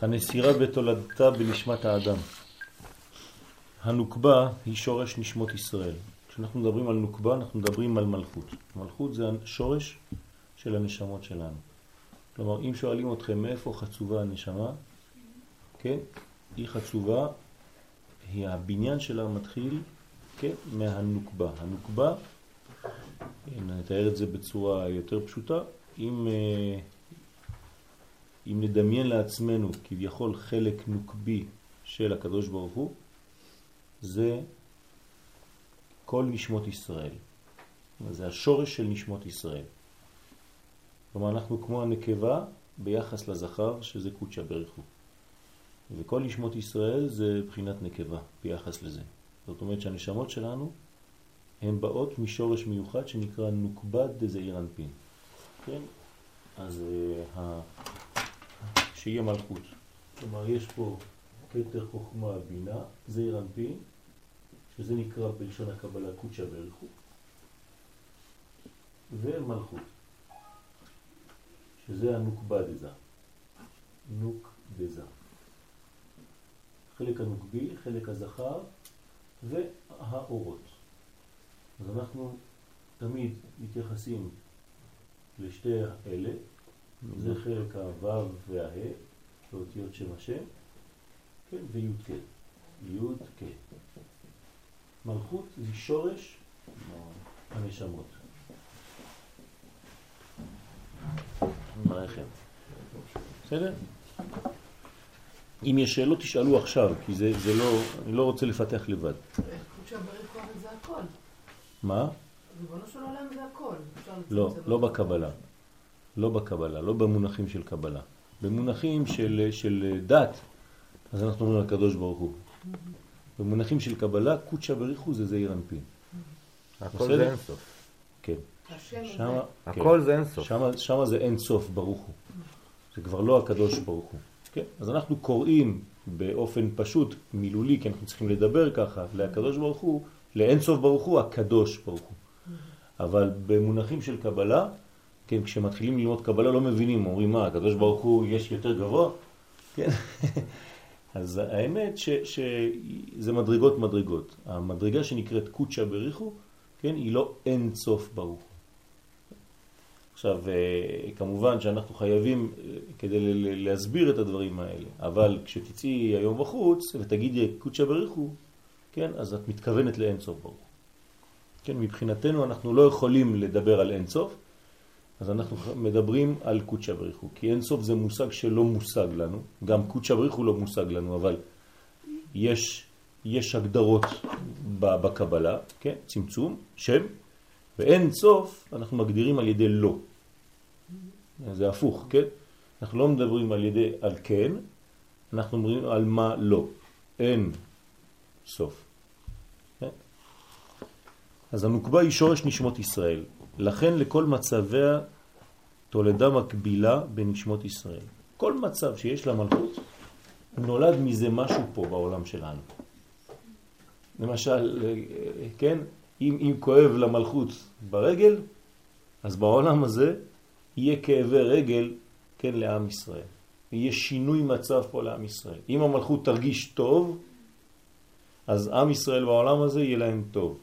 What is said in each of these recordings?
הנסירה בתולדתה בנשמת האדם. הנוקבה היא שורש נשמות ישראל. כשאנחנו מדברים על נוקבה אנחנו מדברים על מלכות. מלכות זה השורש של הנשמות שלנו. כלומר, אם שואלים אתכם מאיפה חצובה הנשמה, כן, היא חצובה, היא הבניין שלה מתחיל, כן, מהנוקבה. הנוקבה, נתאר את זה בצורה יותר פשוטה, אם, אם נדמיין לעצמנו כביכול חלק נוקבי של הקדוש ברוך הוא, זה כל נשמות ישראל. זה השורש של נשמות ישראל. כלומר, אנחנו כמו הנקבה ביחס לזכר, שזה קודשא בריחו. וכל נשמות ישראל זה בחינת נקבה ביחס לזה. זאת אומרת שהנשמות שלנו הן באות משורש מיוחד שנקרא נוקבד דזעיר אנפין. כן? אז uh, שיהיה מלכות. כלומר, יש פה כתר חוכמה בינה, זעיר אנפין, שזה נקרא בלשון הקבלה קודשא בריחו, ומלכות. שזה הנוקבה דזה. נוק דזה. חלק הנוקבי, חלק הזכר והאורות. אז אנחנו תמיד מתייחסים לשתי אלה, זה חלק הו' והה, באותיות שם השם, כן, וי' כן, י' כן. מלכות זה שורש הנשמות. מערכם. בסדר? אם יש שאלות תשאלו עכשיו, כי זה, זה לא, אני לא רוצה לפתח לבד. מה? ריבונו של עולם זה הכל. לא, לא בקבלה. לא בקבלה, לא במונחים של קבלה. במונחים של, של דת, אז אנחנו אומרים לקדוש ברוך הוא. במונחים של קבלה, קודשא בריחו זה זעיר אנפין. הכל זה אינסוף. כן. שמה, הכל כן. זה אינסוף. שמה, שמה זה אינסוף ברוך הוא. זה כבר לא הקדוש ברוך הוא. כן? אז אנחנו קוראים באופן פשוט, מילולי, כי אנחנו צריכים לדבר ככה, לקדוש ברוך הוא, לאינסוף ברוך הוא, הקדוש ברוך הוא. אבל במונחים של קבלה, כן, כשמתחילים ללמוד קבלה לא מבינים, אומרים מה, הקדוש ברוך הוא יש יותר גבוה? כן. אז האמת שזה מדרגות מדרגות. המדרגה שנקראת קודשא בריחו, כן, היא לא אין סוף ברוך. עכשיו, אה, כמובן שאנחנו חייבים אה, כדי להסביר את הדברים האלה, אבל כשתצאי היום בחוץ ותגידי קודשא בריחו, כן, אז את מתכוונת לאין סוף ברוך. כן, מבחינתנו אנחנו לא יכולים לדבר על אין סוף, אז אנחנו מדברים על קודשא בריחו, כי אין סוף זה מושג שלא מושג לנו, גם קודשא בריחו לא מושג לנו, אבל יש, יש הגדרות בקבלה, כן, צמצום, שם, ואין סוף אנחנו מגדירים על ידי לא. זה הפוך, כן? אנחנו לא מדברים על ידי על כן, אנחנו מדברים על מה לא. אין סוף. כן? אז הנוקבה היא שורש נשמות ישראל. לכן לכל מצביה תולדה מקבילה בנשמות ישראל. כל מצב שיש לה מלכות, נולד מזה משהו פה בעולם שלנו. למשל, כן, אם, אם כואב למלכות ברגל, אז בעולם הזה יהיה כאבי רגל, כן, לעם ישראל. יהיה שינוי מצב פה לעם ישראל. אם המלכות תרגיש טוב, אז עם ישראל בעולם הזה יהיה להם טוב.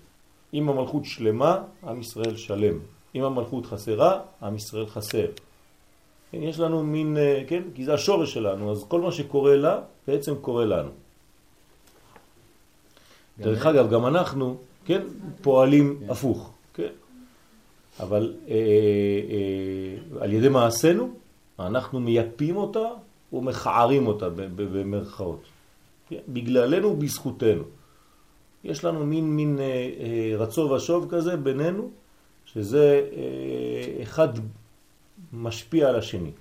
אם המלכות שלמה, עם ישראל שלם. אם המלכות חסרה, עם ישראל חסר. כן, יש לנו מין, אה, כן, כי זה השורש שלנו, אז כל מה שקורה לה, בעצם קורה לנו. דרך אגב, גם אנחנו, כן, פועלים כן. הפוך, כן. אבל אה, אה, על ידי מעשינו, אנחנו מייפים אותה ומכערים אותה במרכאות. כן? בגללנו ובזכותנו. יש לנו מין, מין אה, אה, רצו ושוב כזה בינינו, שזה אה, אחד משפיע על השני.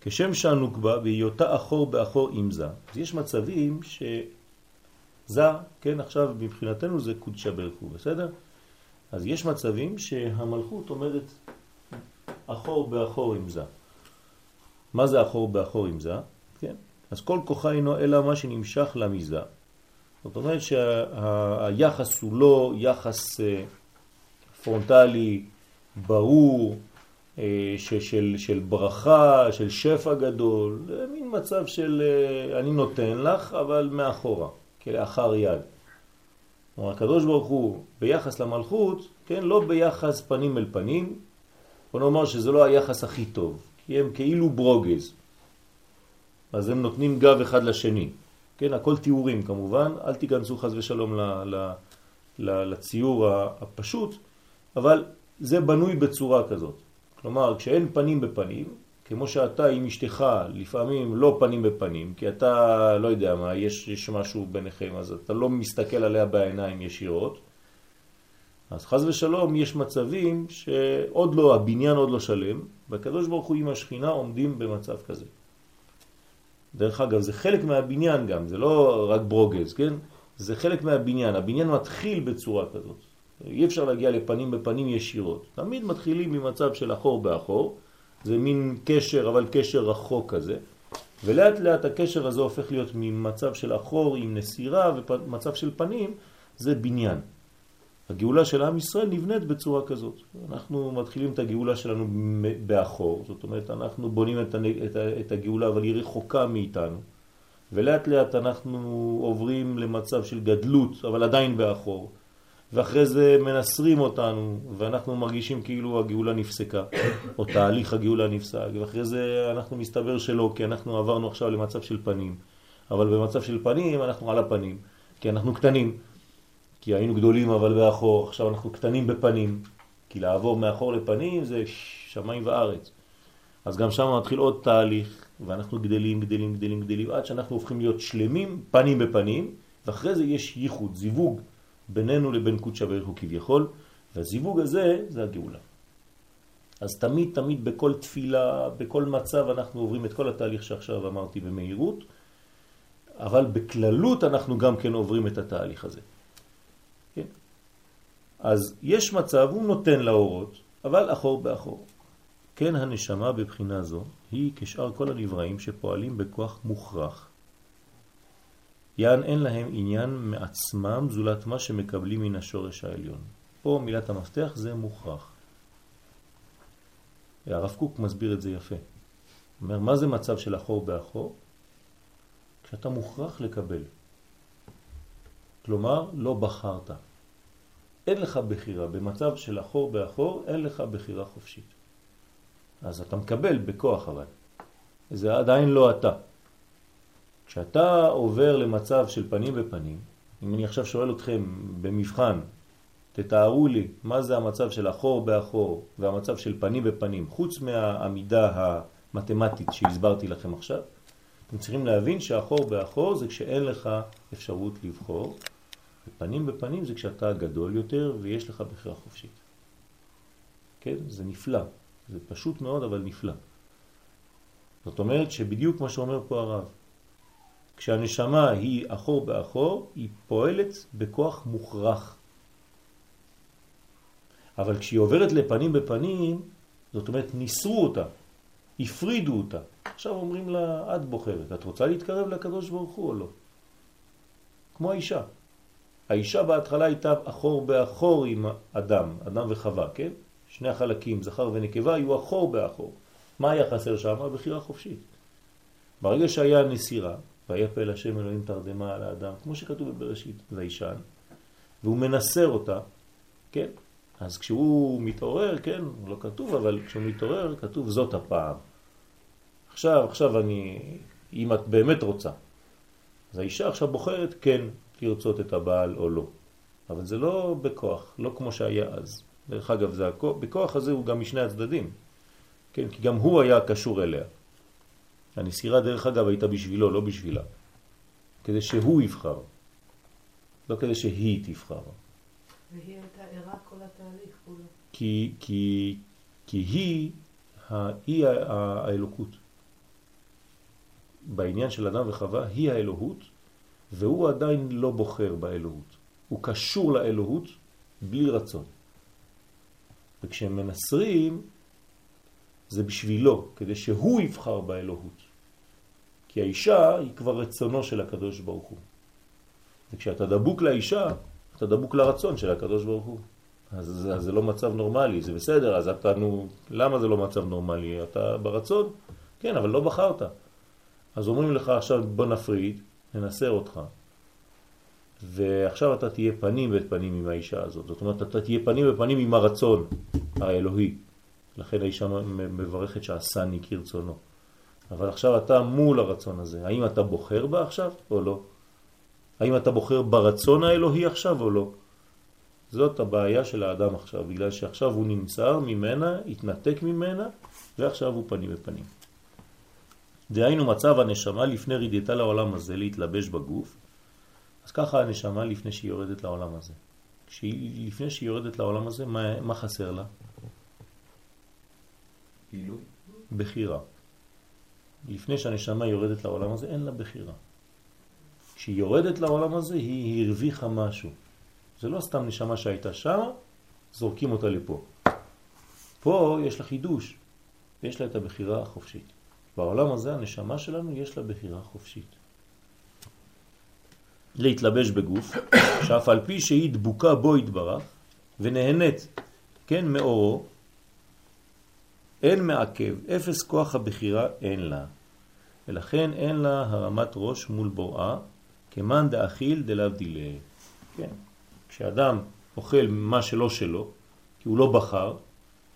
כשם שהנוקבה בהיותה אחור באחור עם זה. אז יש מצבים שזה, כן, עכשיו מבחינתנו זה קודשא ברכו, בסדר? אז יש מצבים שהמלכות עומדת אחור באחור עם זה. מה זה אחור באחור עם זה? כן? אז כל כוחה אינו אלא מה שנמשך למזה. זאת אומרת שהיחס הוא לא יחס אה, פרונטלי, ברור, אה, של, של ברכה, של שפע גדול, זה מין מצב של אה, אני נותן לך, אבל מאחורה, כלאחר יד. כלומר, הקדוש ברוך הוא ביחס למלכות, כן, לא ביחס פנים אל פנים, בוא נאמר שזה לא היחס הכי טוב, כי הם כאילו ברוגז. אז הם נותנים גב אחד לשני. כן, הכל תיאורים כמובן, אל תיכנסו חז ושלום ל, ל, ל, לציור הפשוט, אבל זה בנוי בצורה כזאת. כלומר, כשאין פנים בפנים, כמו שאתה עם אשתך לפעמים לא פנים בפנים, כי אתה, לא יודע מה, יש, יש משהו ביניכם, אז אתה לא מסתכל עליה בעיניים ישירות, אז חז ושלום יש מצבים שעוד לא, הבניין עוד לא שלם, והקדוש ברוך הוא עם השכינה עומדים במצב כזה. דרך אגב, זה חלק מהבניין גם, זה לא רק ברוגז, כן? זה חלק מהבניין. הבניין מתחיל בצורה כזאת. אי אפשר להגיע לפנים בפנים ישירות. תמיד מתחילים ממצב של אחור באחור, זה מין קשר, אבל קשר רחוק כזה. ולאט לאט הקשר הזה הופך להיות ממצב של אחור עם נסירה ומצב של פנים, זה בניין. הגאולה של עם ישראל נבנית בצורה כזאת. אנחנו מתחילים את הגאולה שלנו באחור, זאת אומרת אנחנו בונים את, את, את הגאולה אבל היא רחוקה מאיתנו, ולאט לאט אנחנו עוברים למצב של גדלות אבל עדיין באחור, ואחרי זה מנסרים אותנו ואנחנו מרגישים כאילו הגאולה נפסקה, או תהליך הגאולה נפסק, ואחרי זה אנחנו מסתבר שלא, כי אנחנו עברנו עכשיו למצב של פנים, אבל במצב של פנים אנחנו על הפנים, כי אנחנו קטנים. כי היינו גדולים אבל באחור, עכשיו אנחנו קטנים בפנים, כי לעבור מאחור לפנים זה שמיים וארץ. אז גם שם מתחיל עוד תהליך, ואנחנו גדלים, גדלים, גדלים, גדלים, עד שאנחנו הופכים להיות שלמים, פנים בפנים, ואחרי זה יש ייחוד, זיווג בינינו לבין קודשא בריך הוא כביכול, והזיווג הזה זה הגאולה. אז תמיד תמיד בכל תפילה, בכל מצב אנחנו עוברים את כל התהליך שעכשיו אמרתי במהירות, אבל בכללות אנחנו גם כן עוברים את התהליך הזה. אז יש מצב, הוא נותן לאורות, אבל אחור באחור. כן הנשמה בבחינה זו היא כשאר כל הנבראים שפועלים בכוח מוכרח. יען אין להם עניין מעצמם זולת מה שמקבלים מן השורש העליון. פה מילת המפתח זה מוכרח. הרב קוק מסביר את זה יפה. אומר, מה זה מצב של אחור באחור? כשאתה מוכרח לקבל. כלומר, לא בחרת. אין לך בחירה, במצב של אחור באחור אין לך בחירה חופשית. אז אתה מקבל בכוח אבל. זה עדיין לא אתה. כשאתה עובר למצב של פנים בפנים, אם אני עכשיו שואל אתכם במבחן, תתארו לי מה זה המצב של אחור באחור והמצב של פנים בפנים, חוץ מהעמידה המתמטית שהסברתי לכם עכשיו, אתם צריכים להבין שאחור באחור זה כשאין לך אפשרות לבחור, ופנים בפנים זה כשאתה גדול יותר ויש לך בחירה חופשית. כן? זה נפלא. זה פשוט מאוד אבל נפלא. זאת אומרת שבדיוק מה שאומר פה הרב, כשהנשמה היא אחור באחור, היא פועלת בכוח מוכרח. אבל כשהיא עוברת לפנים בפנים, זאת אומרת ניסרו אותה, הפרידו אותה. עכשיו אומרים לה, את בוחרת, את רוצה להתקרב לקדוש ברוך הוא או לא? כמו האישה. האישה בהתחלה הייתה אחור באחור עם אדם, אדם וחווה, כן? שני החלקים, זכר ונקבה, היו אחור באחור. מה היה חסר שם? בחירה חופשית. ברגע שהיה נסירה, והיה פה לשם אלוהים תרדמה על האדם, כמו שכתוב בבראשית, וישן, והוא מנסר אותה, כן? אז כשהוא מתעורר, כן, לא כתוב, אבל כשהוא מתעורר, כתוב זאת הפעם. עכשיו, עכשיו אני, אם את באמת רוצה. אז האישה עכשיו בוחרת, כן, לרצות את הבעל או לא. אבל זה לא בכוח, לא כמו שהיה אז. דרך אגב, זה הכוח, בכוח הזה הוא גם משני הצדדים. כן, כי גם הוא היה קשור אליה. הנסירה דרך אגב הייתה בשבילו, לא בשבילה. כדי שהוא יבחר. לא כדי שהיא תבחר. והיא הייתה ערה כל התהליך כולו. כי, כי, כי היא, היא האלוקות. בעניין של אדם וחווה, היא האלוהות, והוא עדיין לא בוחר באלוהות. הוא קשור לאלוהות בלי רצון. וכשהם מנסרים, זה בשבילו, כדי שהוא יבחר באלוהות. כי האישה היא כבר רצונו של הקדוש ברוך הוא. וכשאתה דבוק לאישה, אתה דבוק לרצון של הקדוש ברוך הוא. אז, אז זה לא מצב נורמלי, זה בסדר, אז אתה, נו, למה זה לא מצב נורמלי? אתה ברצון? כן, אבל לא בחרת. אז אומרים לך עכשיו בוא נפריד, ננסה אותך. ועכשיו אתה תהיה פנים בפנים עם האישה הזאת. זאת אומרת, אתה תהיה פנים בפנים עם הרצון האלוהי. לכן האישה מברכת שעשני כרצונו. אבל עכשיו אתה מול הרצון הזה. האם אתה בוחר בה עכשיו או לא? האם אתה בוחר ברצון האלוהי עכשיו או לא? זאת הבעיה של האדם עכשיו, בגלל שעכשיו הוא נמצא ממנה, התנתק ממנה, ועכשיו הוא פנים בפנים. דהיינו מצב הנשמה לפני רידתה לעולם הזה להתלבש בגוף, אז ככה הנשמה לפני שהיא יורדת לעולם הזה. כשהיא, לפני שהיא יורדת לעולם הזה, מה, מה חסר לה? גילוי. בחירה. לפני שהנשמה יורדת לעולם הזה, אין לה בחירה. כשהיא יורדת לעולם הזה, היא הרוויחה משהו. זה לא סתם נשמה שהייתה שם, זורקים אותה לפה. פה יש לה חידוש, יש לה את הבחירה החופשית. בעולם הזה הנשמה שלנו יש לה בחירה חופשית. להתלבש בגוף, שאף על פי שהיא דבוקה בו התברך ונהנית, כן, מאורו, אין מעכב, אפס כוח הבחירה אין לה. ולכן אין לה הרמת ראש מול בוראה, כמאן דאכיל דלהבדילה. כן. כשאדם אוכל מה שלא שלו, כי הוא לא בחר,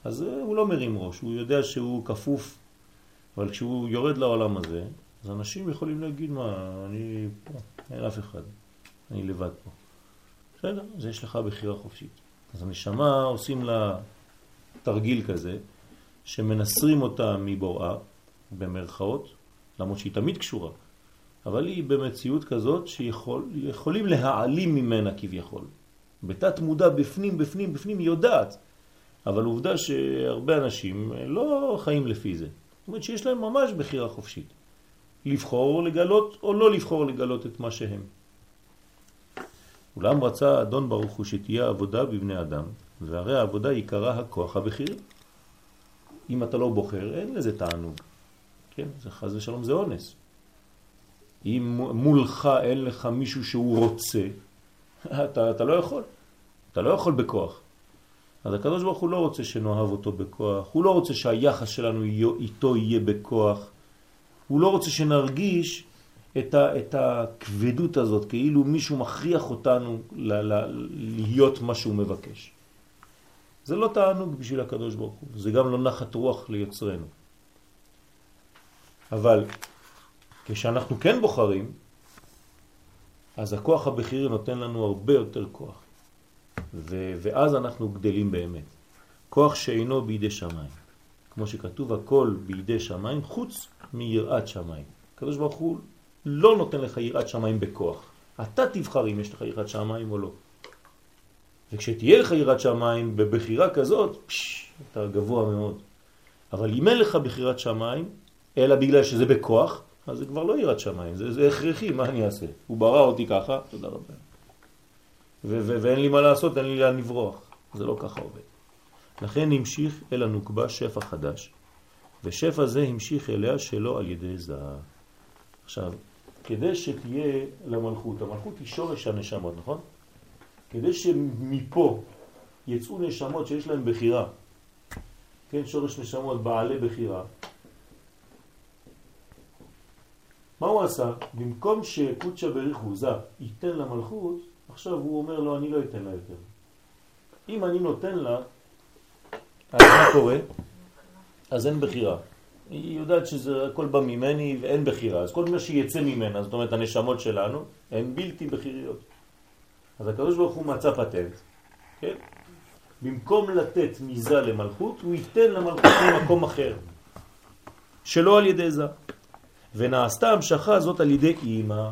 אז הוא לא מרים ראש, הוא יודע שהוא כפוף, אבל כשהוא יורד לעולם הזה, אז אנשים יכולים להגיד, מה, אני פה, אין אף אחד, אני לבד פה. בסדר, אז יש לך בחירה חופשית. אז הנשמה עושים לה תרגיל כזה, שמנסרים אותה מבוראה, במרכאות, למרות שהיא תמיד קשורה, אבל היא במציאות כזאת שיכולים להעלים ממנה כביכול. בתת מודע בפנים, בפנים, בפנים היא יודעת. אבל עובדה שהרבה אנשים לא חיים לפי זה. זאת אומרת שיש להם ממש בחירה חופשית. לבחור לגלות או לא לבחור לגלות את מה שהם. אולם רצה אדון ברוך הוא שתהיה עבודה בבני אדם, והרי העבודה עיקרה הכוח הבכיר. אם אתה לא בוחר, אין לזה תענוג. כן, זה חז ושלום, זה אונס. אם מולך אין לך מישהו שהוא רוצה, אתה, אתה לא יכול. אתה לא יכול בכוח. אז הקדוש ברוך הוא לא רוצה שנאהב אותו בכוח, הוא לא רוצה שהיחס שלנו איתו יהיה בכוח, הוא לא רוצה שנרגיש את, ה, את הכבדות הזאת, כאילו מישהו מכריח אותנו ל, ל, להיות מה שהוא מבקש. זה לא תענוג בשביל הקדוש ברוך הוא, זה גם לא נחת רוח ליוצרנו. אבל כשאנחנו כן בוחרים, אז הכוח הבכירי נותן לנו הרבה יותר כוח. ו- ואז אנחנו גדלים באמת. כוח שאינו בידי שמיים. כמו שכתוב, הכל בידי שמיים חוץ מיראת שמיים. הקדוש ברוך הוא לא נותן לך יראת שמיים בכוח. אתה תבחר אם יש לך יראת שמיים או לא. וכשתהיה לך יראת שמיים בבחירה כזאת, פש, אתה גבוה מאוד. אבל אם אין לך בחירת שמיים, אלא בגלל שזה בכוח, אז זה כבר לא יראת שמיים, זה, זה הכרחי, מה אני אעשה? הוא ברא אותי ככה, תודה רבה. ואין לי מה לעשות, אין לי לאן לברוח. זה לא ככה עובד. לכן המשיך אל הנוקבה שפע חדש, ושפע זה המשיך אליה שלא על ידי זהה. עכשיו, כדי שתהיה למלכות, המלכות היא שורש הנשמות, נכון? כדי שמפה יצאו נשמות שיש להן בחירה, כן, שורש נשמות בעלי בחירה, מה הוא עשה? במקום שקודשא בריך הוא ייתן למלכות, עכשיו הוא אומר לו, אני לא אתן לה יותר. אם אני נותן לה, אז מה קורה? אז אין בחירה. היא יודעת שזה הכל בא ממני ואין בחירה. אז כל מה שיצא ממנה, זאת אומרת הנשמות שלנו, הן בלתי בחיריות. אז הקדוש ברוך הוא מצא פטנט, כן? במקום לתת מזה למלכות, הוא ייתן למלכות ממקום אחר, שלא על ידי זה. ונעשתה המשכה הזאת על ידי אימא.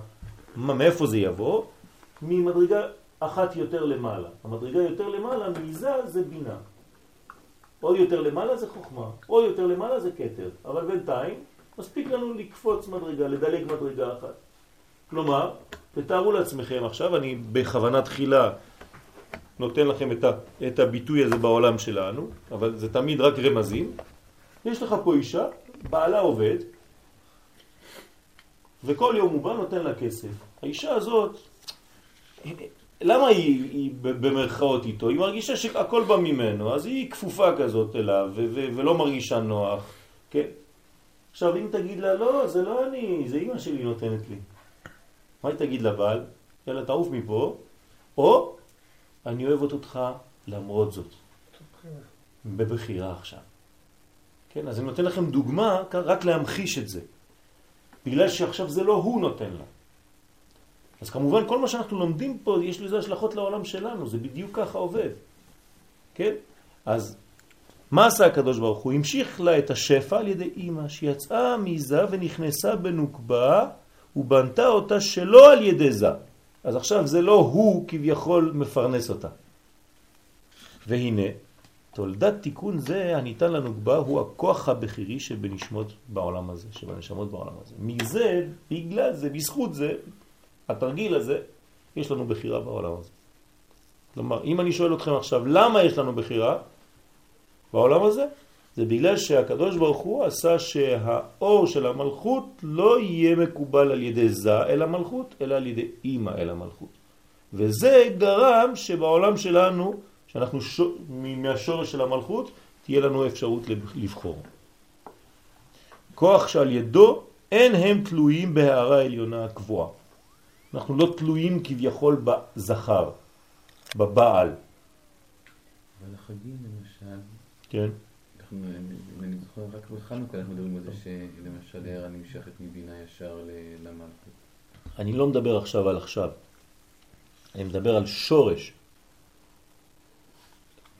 מאיפה זה יבוא? ממדרגה אחת יותר למעלה. המדרגה יותר למעלה, מזה זה בינה. עוד יותר למעלה זה חוכמה, עוד יותר למעלה זה קטר. אבל בינתיים מספיק לנו לקפוץ מדרגה, לדלג מדרגה אחת. כלומר, תתארו לעצמכם עכשיו, אני בכוונה תחילה נותן לכם את, ה, את הביטוי הזה בעולם שלנו, אבל זה תמיד רק רמזים. יש לך פה אישה, בעלה עובד, וכל יום הוא בא נותן לה כסף. האישה הזאת למה היא, היא במרכאות איתו? היא מרגישה שהכל בא ממנו, אז היא כפופה כזאת אליו ולא מרגישה נוח, כן? עכשיו אם תגיד לה, לא, זה לא אני, זה אמא שלי נותנת לי. מה היא תגיד לבעל? יאללה, תעוף מפה, או אני אוהבת אותך למרות זאת. בבחירה עכשיו. כן, אז אני נותן לכם דוגמה רק להמחיש את זה. בגלל שעכשיו זה לא הוא נותן לה. אז כמובן כל מה שאנחנו לומדים פה יש לזה השלכות לעולם שלנו, זה בדיוק ככה עובד. כן? אז מה עשה הקדוש ברוך הוא? המשיך לה את השפע על ידי אימא שיצאה מזה ונכנסה בנוקבה ובנתה אותה שלא על ידי זה. אז עכשיו זה לא הוא כביכול מפרנס אותה. והנה, תולדת תיקון זה הניתן לנוקבה הוא הכוח הבכירי שבנשמות בעולם הזה, שבנשמות בעולם הזה. מזה, בגלל זה, בזכות זה, התרגיל הזה, יש לנו בחירה בעולם הזה. כלומר, אם אני שואל אתכם עכשיו, למה יש לנו בחירה בעולם הזה? זה בגלל שהקדוש ברוך הוא עשה שהאור של המלכות לא יהיה מקובל על ידי זה אל המלכות, אלא על ידי אימא אל המלכות. וזה גרם שבעולם שלנו, שאנחנו שור, מהשורש של המלכות, תהיה לנו אפשרות לבחור. כוח שעל ידו אין הם תלויים בהערה העליונה הקבועה. אנחנו לא תלויים כביכול בזכר, בבעל. אבל החגים למשל, כן. אנחנו, אני זוכר, רק בחנוכה אנחנו מדברים על זה שלמשל הערה נמשכת מבינה ישר למלכות. אני לא מדבר עכשיו על עכשיו, אני מדבר על שורש.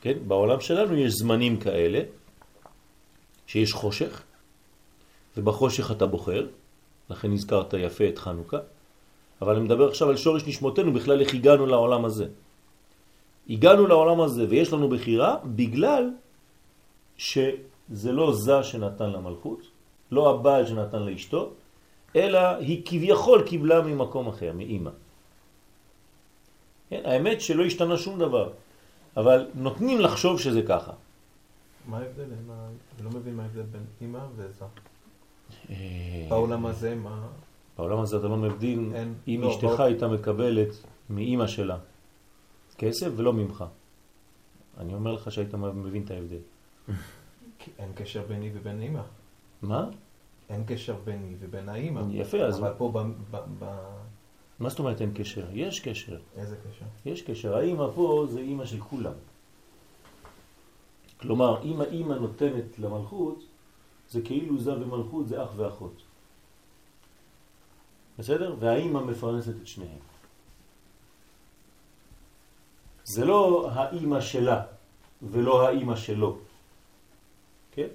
כן? בעולם שלנו יש זמנים כאלה, שיש חושך, ובחושך אתה בוחר, לכן הזכרת יפה את חנוכה, אבל אני מדבר עכשיו על שורש נשמותינו, בכלל איך הגענו לעולם הזה. הגענו לעולם הזה ויש לנו בחירה בגלל שזה לא זה שנתן למלכות, לא הבעל שנתן לאשתו, אלא היא כביכול קיבלה ממקום אחר, מאימא. כן, האמת שלא השתנה שום דבר, אבל נותנים לחשוב שזה ככה. מה ההבדל? אני לא מבין מה ההבדל בין אימא וזה. אה, בעולם הזה מה... בעולם הזה אתה לא מבדיל אם לא, אשתך בוא... הייתה מקבלת מאימא שלה כסף ולא ממך. אני אומר לך שהיית מבין את ההבדל. אין קשר ביני ובין אימא. מה? אין קשר ביני ובין האימא. יפה, אז... אבל פה ב... ב, ב... מה זאת אומרת אין קשר? יש קשר. איזה קשר? יש קשר. האימא פה זה אימא של כולם. כלומר, אם האימא נותנת למלכות, זה כאילו זה ומלכות זה אח ואחות. בסדר? והאימא מפרנסת את שניהם. זה לא האימא שלה ולא האימא שלו. כן?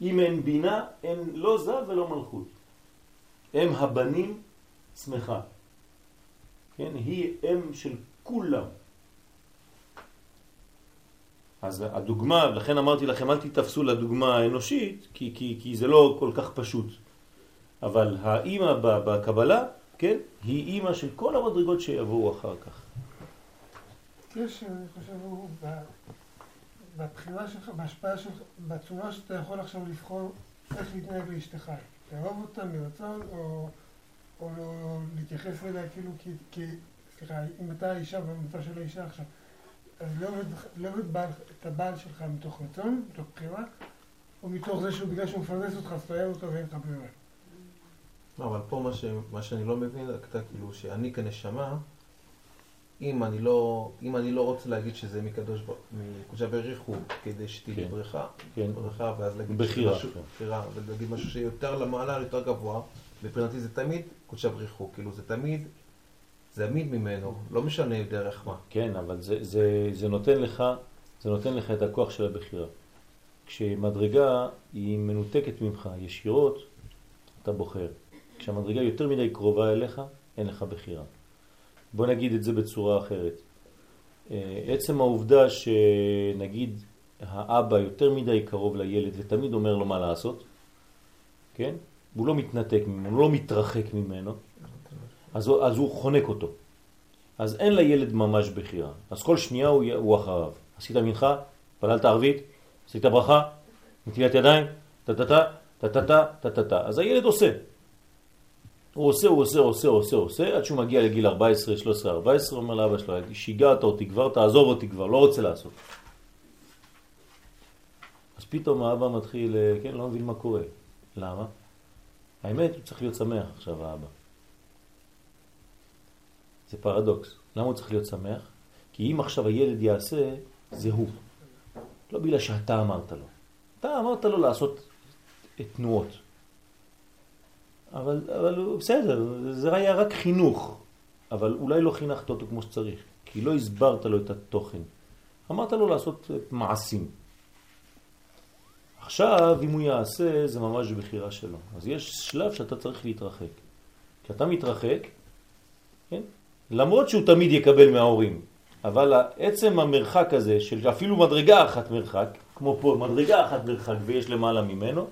אם אין בינה, אין לא זה ולא מלכות. הם הבנים שמחה. כן? היא אם של כולם. אז הדוגמה, לכן אמרתי לכם, אל תתפסו לדוגמה האנושית, כי, כי, כי זה לא כל כך פשוט. אבל האימא בקבלה, כן, היא אימא של כל המדרגות שיבואו אחר כך. יש, אני חושב, בבחירה שלך, בהשפעה שלך, בצורה שאתה יכול עכשיו לבחור איך להתנהג לאשתך. לאהוב אותה מרצון, או, או לא להתייחס אליה כאילו כי, סליחה, אם אתה אישה במצב של האישה עכשיו, אז לא אוהב לא את הבעל שלך מתוך רצון, מתוך בחירה, או מתוך זה שהוא בגלל שהוא מפרנס אותך, אז תאהב אותו ואין לך ברירה. לא, אבל פה מה, ש, מה שאני לא מבין, אתה כאילו, שאני כנשמה, אם אני לא, אם אני לא רוצה להגיד שזה מקדוש, מקדושה בריחו, כדי שתהיה כן, בריכה, כן. בריכה, ואז להגיד בחירה, משהו, כן. בחירה, ולהגיד משהו שיותר למעלה, יותר גבוה, מבחינתי זה תמיד קדושה בריחו, כאילו זה תמיד, זה תמיד ממנו, לא משנה דרך מה. כן, אבל זה, זה, זה נותן לך, זה נותן לך את הכוח של הבחירה. כשמדרגה היא מנותקת ממך ישירות, אתה בוחר. כשהמדרגה יותר מדי קרובה אליך, אין לך בחירה. בוא נגיד את זה בצורה אחרת. אה, עצם העובדה שנגיד האבא יותר מדי קרוב לילד ותמיד אומר לו מה לעשות, כן? הוא לא מתנתק ממנו, הוא לא מתרחק ממנו, אז, אז הוא חונק אותו. אז אין לילד ממש בחירה. אז כל שנייה הוא, הוא אחריו. עשית מנחה, פללת ערבית, עשית ברכה, נטילת ידיים, טה-טה-טה, טה-טה-טה, טה-טה-טה. אז הילד עושה. הוא עושה, הוא עושה, עושה, עושה, עושה, עד שהוא מגיע לגיל 14, 13, 14, אומר לאבא שלו, שיגעת אותי כבר, תעזוב אותי כבר, לא רוצה לעשות. אז פתאום האבא מתחיל, אה, כן, לא מבין מה קורה. למה? האמת, הוא צריך להיות שמח עכשיו, האבא. זה פרדוקס. למה הוא צריך להיות שמח? כי אם עכשיו הילד יעשה, זה הוא. לא בגלל שאתה אמרת לו. אתה אמרת לו לעשות תנועות. אבל, אבל בסדר, זה היה רק חינוך, אבל אולי לא חינכת אותו כמו שצריך, כי לא הסברת לו את התוכן. אמרת לו לעשות מעשים. עכשיו, אם הוא יעשה, זה ממש בחירה שלו. אז יש שלב שאתה צריך להתרחק. כשאתה מתרחק, כן? למרות שהוא תמיד יקבל מההורים, אבל עצם המרחק הזה, של אפילו מדרגה אחת מרחק, כמו פה, מדרגה אחת מרחק ויש למעלה ממנו,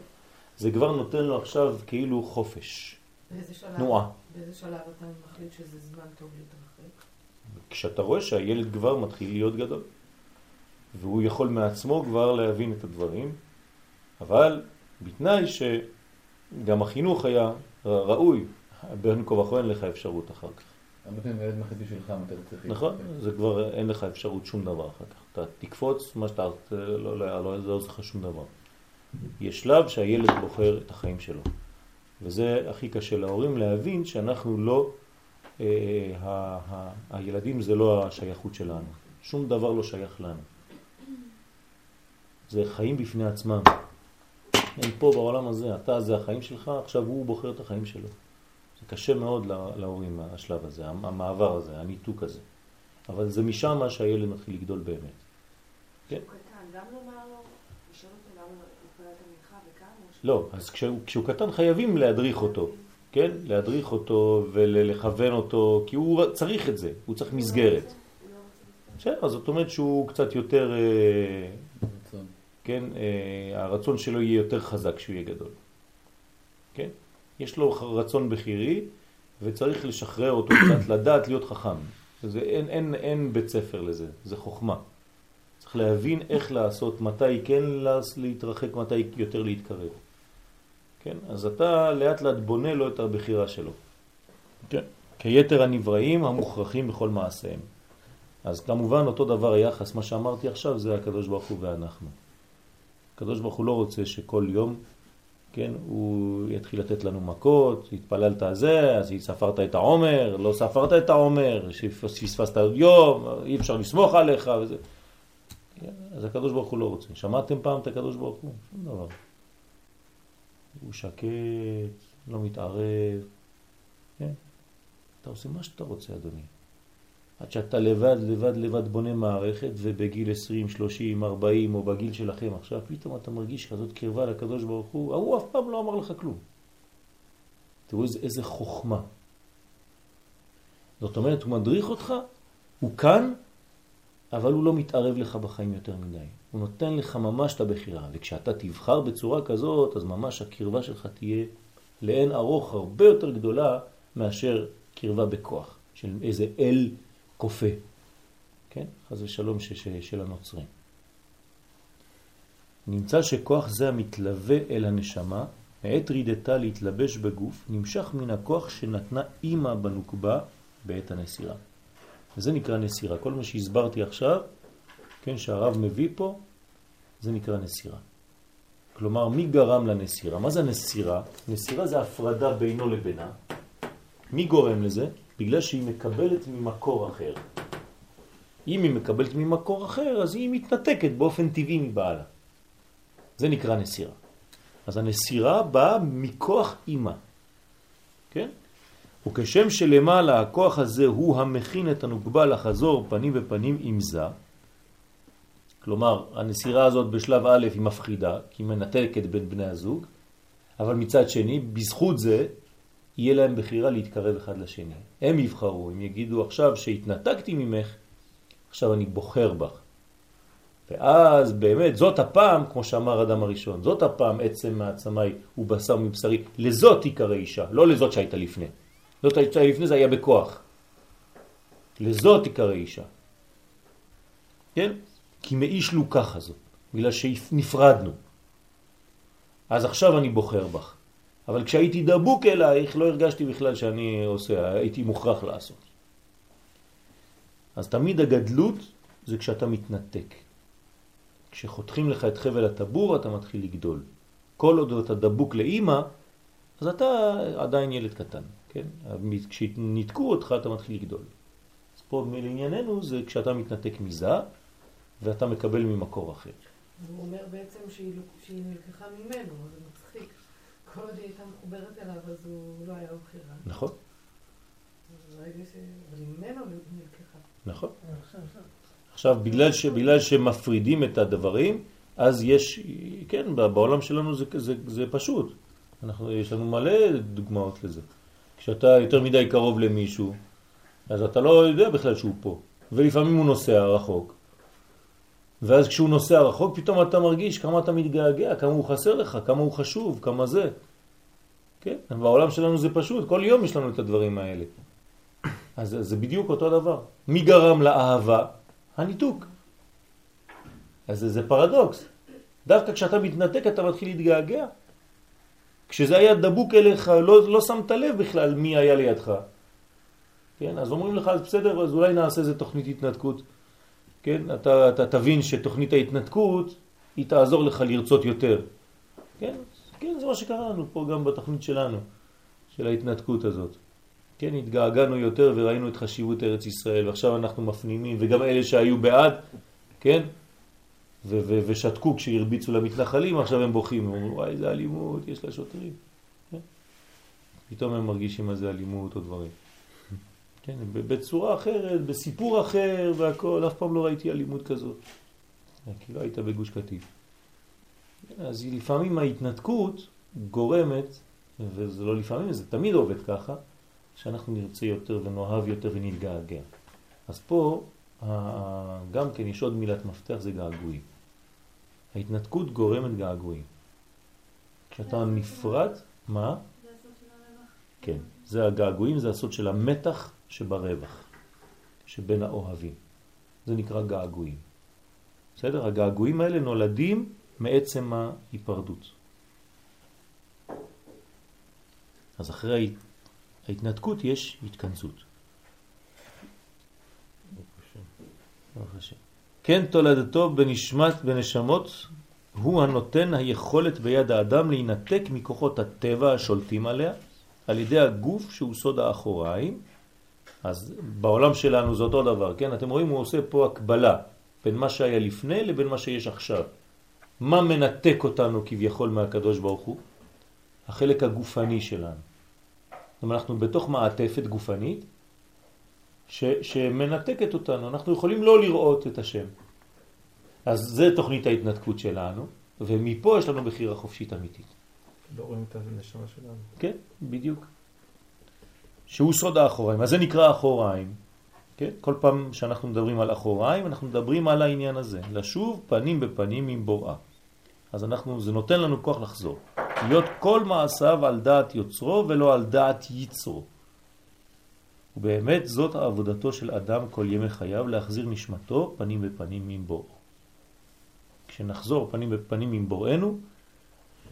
זה כבר נותן לו עכשיו כאילו חופש, באיזה שלב, תנועה. באיזה שלב אתה מחליט שזה זמן טוב להתרחק? כשאתה רואה שהילד כבר מתחיל להיות גדול, והוא יכול מעצמו כבר להבין את הדברים, אבל בתנאי שגם החינוך היה ראוי, בין כה וכה אין לך אפשרות אחר כך. הרבה פעמים הילד מחליט בשבילך מתי אתה צריך נכון? זה כבר אין לך אפשרות שום דבר אחר כך. אתה תקפוץ, מה שאתה, לא, לא, לא, לא שום דבר. יש שלב שהילד בוחר את החיים שלו. וזה הכי קשה להורים להבין שאנחנו לא, אה, ה, ה, הילדים זה לא השייכות שלנו. שום דבר לא שייך לנו. זה חיים בפני עצמם. הם פה בעולם הזה, אתה זה החיים שלך, עכשיו הוא בוחר את החיים שלו. זה קשה מאוד לה- להורים, השלב הזה, המעבר הזה, הניתוק הזה. אבל זה משם שהילד מתחיל לגדול באמת. כן. הוא קטן, גם לומר לו, לשאול אותו למה הוא התפלל את המנחה וכמה? או ש- לא, אז כשהוא, כשהוא קטן חייבים להדריך אותו, כן? להדריך אותו ולכוון אותו, כי הוא צריך את זה, הוא צריך מסגרת. בסדר, אז זאת אומרת שהוא קצת יותר, אה, רצון. כן, אה, הרצון שלו יהיה יותר חזק כשהוא יהיה גדול. כן? יש לו רצון בחירי וצריך לשחרר אותו קצת, לדעת להיות חכם. זה, אין, אין, אין בית ספר לזה, זה חוכמה. צריך להבין איך לעשות, מתי כן להתרחק, מתי יותר להתקרב. כן? אז אתה לאט לאט בונה לו את הבחירה שלו. כן. כיתר הנבראים המוכרחים בכל מעשיהם. אז כמובן אותו דבר היחס, מה שאמרתי עכשיו זה הקדוש ברוך הוא ואנחנו. הקדוש ברוך הוא לא רוצה שכל יום, כן, הוא יתחיל לתת לנו מכות, התפללת זה, אז ספרת את העומר, לא ספרת את העומר, פספסת עוד יום, אי אפשר לסמוך עליך וזה. אז הקדוש ברוך הוא לא רוצה. שמעתם פעם את הקדוש ברוך הוא? שום דבר. הוא שקט, לא מתערב. כן? אתה עושה מה שאתה רוצה, אדוני. עד שאתה לבד, לבד, לבד בונה מערכת, ובגיל 20, 30, 40, או בגיל שלכם עכשיו, פתאום אתה מרגיש כזאת קרבה לקדוש ברוך הוא, ההוא אף פעם לא אמר לך כלום. תראו איזה, איזה חוכמה. זאת אומרת, הוא מדריך אותך, הוא כאן, אבל הוא לא מתערב לך בחיים יותר מדי. הוא נותן לך ממש את הבחירה, וכשאתה תבחר בצורה כזאת, אז ממש הקרבה שלך תהיה לאין ארוך הרבה יותר גדולה מאשר קרבה בכוח, של איזה אל כופה, כן? חז ושלום ש, ש, של הנוצרים. נמצא שכוח זה המתלווה אל הנשמה, מעת רידתה להתלבש בגוף, נמשך מן הכוח שנתנה אימא בנוקבה בעת הנסירה. וזה נקרא נסירה. כל מה שהסברתי עכשיו, כן, שהרב מביא פה, זה נקרא נסירה. כלומר, מי גרם לנסירה? מה זה נסירה? נסירה זה הפרדה בינו לבינה. מי גורם לזה? בגלל שהיא מקבלת ממקור אחר. אם היא מקבלת ממקור אחר, אז היא מתנתקת באופן טבעי מבעלה. זה נקרא נסירה. אז הנסירה באה מכוח אימא. כן? וכשם שלמעלה הכוח הזה הוא המכין את הנוגבה לחזור פנים ופנים עם זה, כלומר הנסירה הזאת בשלב א' היא מפחידה, כי היא מנתקת בין בני הזוג, אבל מצד שני, בזכות זה, יהיה להם בחירה להתקרב אחד לשני. הם יבחרו, הם יגידו עכשיו שהתנתקתי ממך, עכשיו אני בוחר בך. ואז באמת זאת הפעם, כמו שאמר אדם הראשון, זאת הפעם עצם מעצמי ובשר מבשרי, לזאת תיקרא אישה, לא לזאת שהייתה לפני. זאת הייתה לפני זה היה בכוח. לזאת תיקרא אישה. כן? כי מאיש לו ככה זאת, בגלל שנפרדנו. אז עכשיו אני בוחר בך. אבל כשהייתי דבוק אלייך לא הרגשתי בכלל שאני עושה, הייתי מוכרח לעשות. אז תמיד הגדלות זה כשאתה מתנתק. כשחותכים לך את חבל הטבור אתה מתחיל לגדול. כל עוד אתה דבוק לאימא, אז אתה עדיין ילד קטן, כן? כשניתקו אותך אתה מתחיל לגדול. אז פה לענייננו זה כשאתה מתנתק מזה ואתה מקבל ממקור אחר. הוא אומר בעצם שהיא, שהיא נלקחה ממנו, זה מצחיק. כל עוד היא הייתה מחוברת אליו, אז הוא לא היה. נכון. אבל ממנו נלקחה. נכון. עכשיו, בגלל, ש, בגלל שמפרידים את הדברים, אז יש, כן, בעולם שלנו זה, זה, זה פשוט. אנחנו, יש לנו מלא דוגמאות לזה. כשאתה יותר מדי קרוב למישהו, אז אתה לא יודע בכלל שהוא פה. ולפעמים הוא נוסע רחוק. ואז כשהוא נוסע רחוק, פתאום אתה מרגיש כמה אתה מתגעגע, כמה הוא חסר לך, כמה הוא חשוב, כמה זה. כן? בעולם שלנו זה פשוט, כל יום יש לנו את הדברים האלה. אז זה בדיוק אותו דבר. מי גרם לאהבה? הניתוק. אז זה, זה פרדוקס. דווקא כשאתה מתנתק אתה מתחיל להתגעגע. כשזה היה דבוק אליך, לא, לא שמת לב בכלל מי היה לידך. כן? אז אומרים לך, אז בסדר, אז אולי נעשה איזה תוכנית התנתקות. כן? אתה, אתה תבין שתוכנית ההתנתקות היא תעזור לך לרצות יותר. כן? כן, זה מה שקרה לנו פה גם בתוכנית שלנו, של ההתנתקות הזאת. כן, התגעגענו יותר וראינו את חשיבות ארץ ישראל, ועכשיו אנחנו מפנימים, וגם אלה שהיו בעד, כן, ושתקו כשהרביצו למתנחלים, עכשיו הם בוכים, הם אומרים, וואי, זה אלימות, יש לשוטרים. כן? פתאום הם מרגישים מה זה אלימות או דברים. כן, בצורה אחרת, בסיפור אחר והכל, אף פעם לא ראיתי אלימות כזאת. כי לא היית בגוש קטיף. אז לפעמים ההתנתקות גורמת, וזה לא לפעמים, זה תמיד עובד ככה, שאנחנו נרצה יותר ונאהב יותר ונתגעגע. אז פה גם כן יש עוד מילת מפתח, זה געגועים. ההתנתקות גורמת געגועים. כשאתה נפרד, מה? כן, זה הגעגועים, זה הסוד של המתח שברווח, שבין האוהבים. זה נקרא געגועים. בסדר? הגעגועים האלה נולדים מעצם ההיפרדות. אז אחרי ההתנתקות יש התכנסות. כן תולדתו בנשמת, בנשמות, הוא הנותן היכולת ביד האדם להינתק מכוחות הטבע השולטים עליה, על ידי הגוף שהוא סוד האחוריים. אז בעולם שלנו זה אותו דבר, כן? אתם רואים, הוא עושה פה הקבלה בין מה שהיה לפני לבין מה שיש עכשיו. מה מנתק אותנו כביכול מהקדוש ברוך הוא? החלק הגופני שלנו. אנחנו בתוך מעטפת גופנית ש, שמנתקת אותנו, אנחנו יכולים לא לראות את השם. אז זה תוכנית ההתנתקות שלנו, ומפה יש לנו בחירה חופשית אמיתית. לא רואים את הנשמה שלנו. כן, בדיוק. שהוא סוד האחוריים. אז זה נקרא אחוריים. כן? כל פעם שאנחנו מדברים על אחוריים, אנחנו מדברים על העניין הזה. לשוב פנים בפנים עם בוראה. אז אנחנו, זה נותן לנו כוח לחזור. להיות כל מעשיו על דעת יוצרו ולא על דעת יצרו. ובאמת זאת עבודתו של אדם כל ימי חייו, להחזיר נשמתו פנים בפנים בוראו. כשנחזור פנים בפנים עם בוראנו,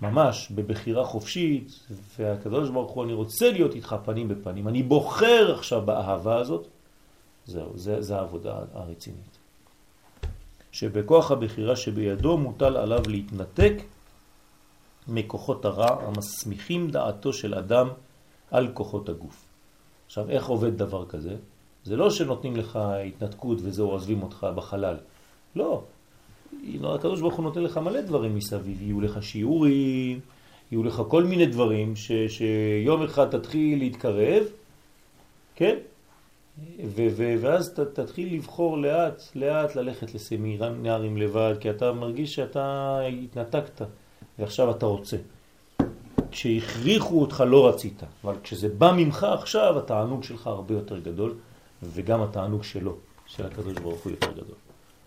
ממש בבחירה חופשית, והקדוש ברוך הוא, אני רוצה להיות איתך פנים בפנים, אני בוחר עכשיו באהבה הזאת, זהו, זה, זה העבודה הרצינית. שבכוח הבחירה שבידו מוטל עליו להתנתק מכוחות הרע המסמיכים דעתו של אדם על כוחות הגוף. עכשיו, איך עובד דבר כזה? זה לא שנותנים לך התנתקות וזהו, עוזבים אותך בחלל. לא. הקדוש ברוך הוא נותן לך מלא דברים מסביב. יהיו לך שיעורים, יהיו לך כל מיני דברים ש, שיום אחד תתחיל להתקרב, כן? ו- ו- ואז ת- תתחיל לבחור לאט, לאט ללכת לסמינרים לבד, כי אתה מרגיש שאתה התנתקת ועכשיו אתה רוצה. כשהכריחו אותך לא רצית, אבל כשזה בא ממך עכשיו, התענוג שלך הרבה יותר גדול, וגם התענוג שלו, של הקדוש ברוך הוא יותר גדול.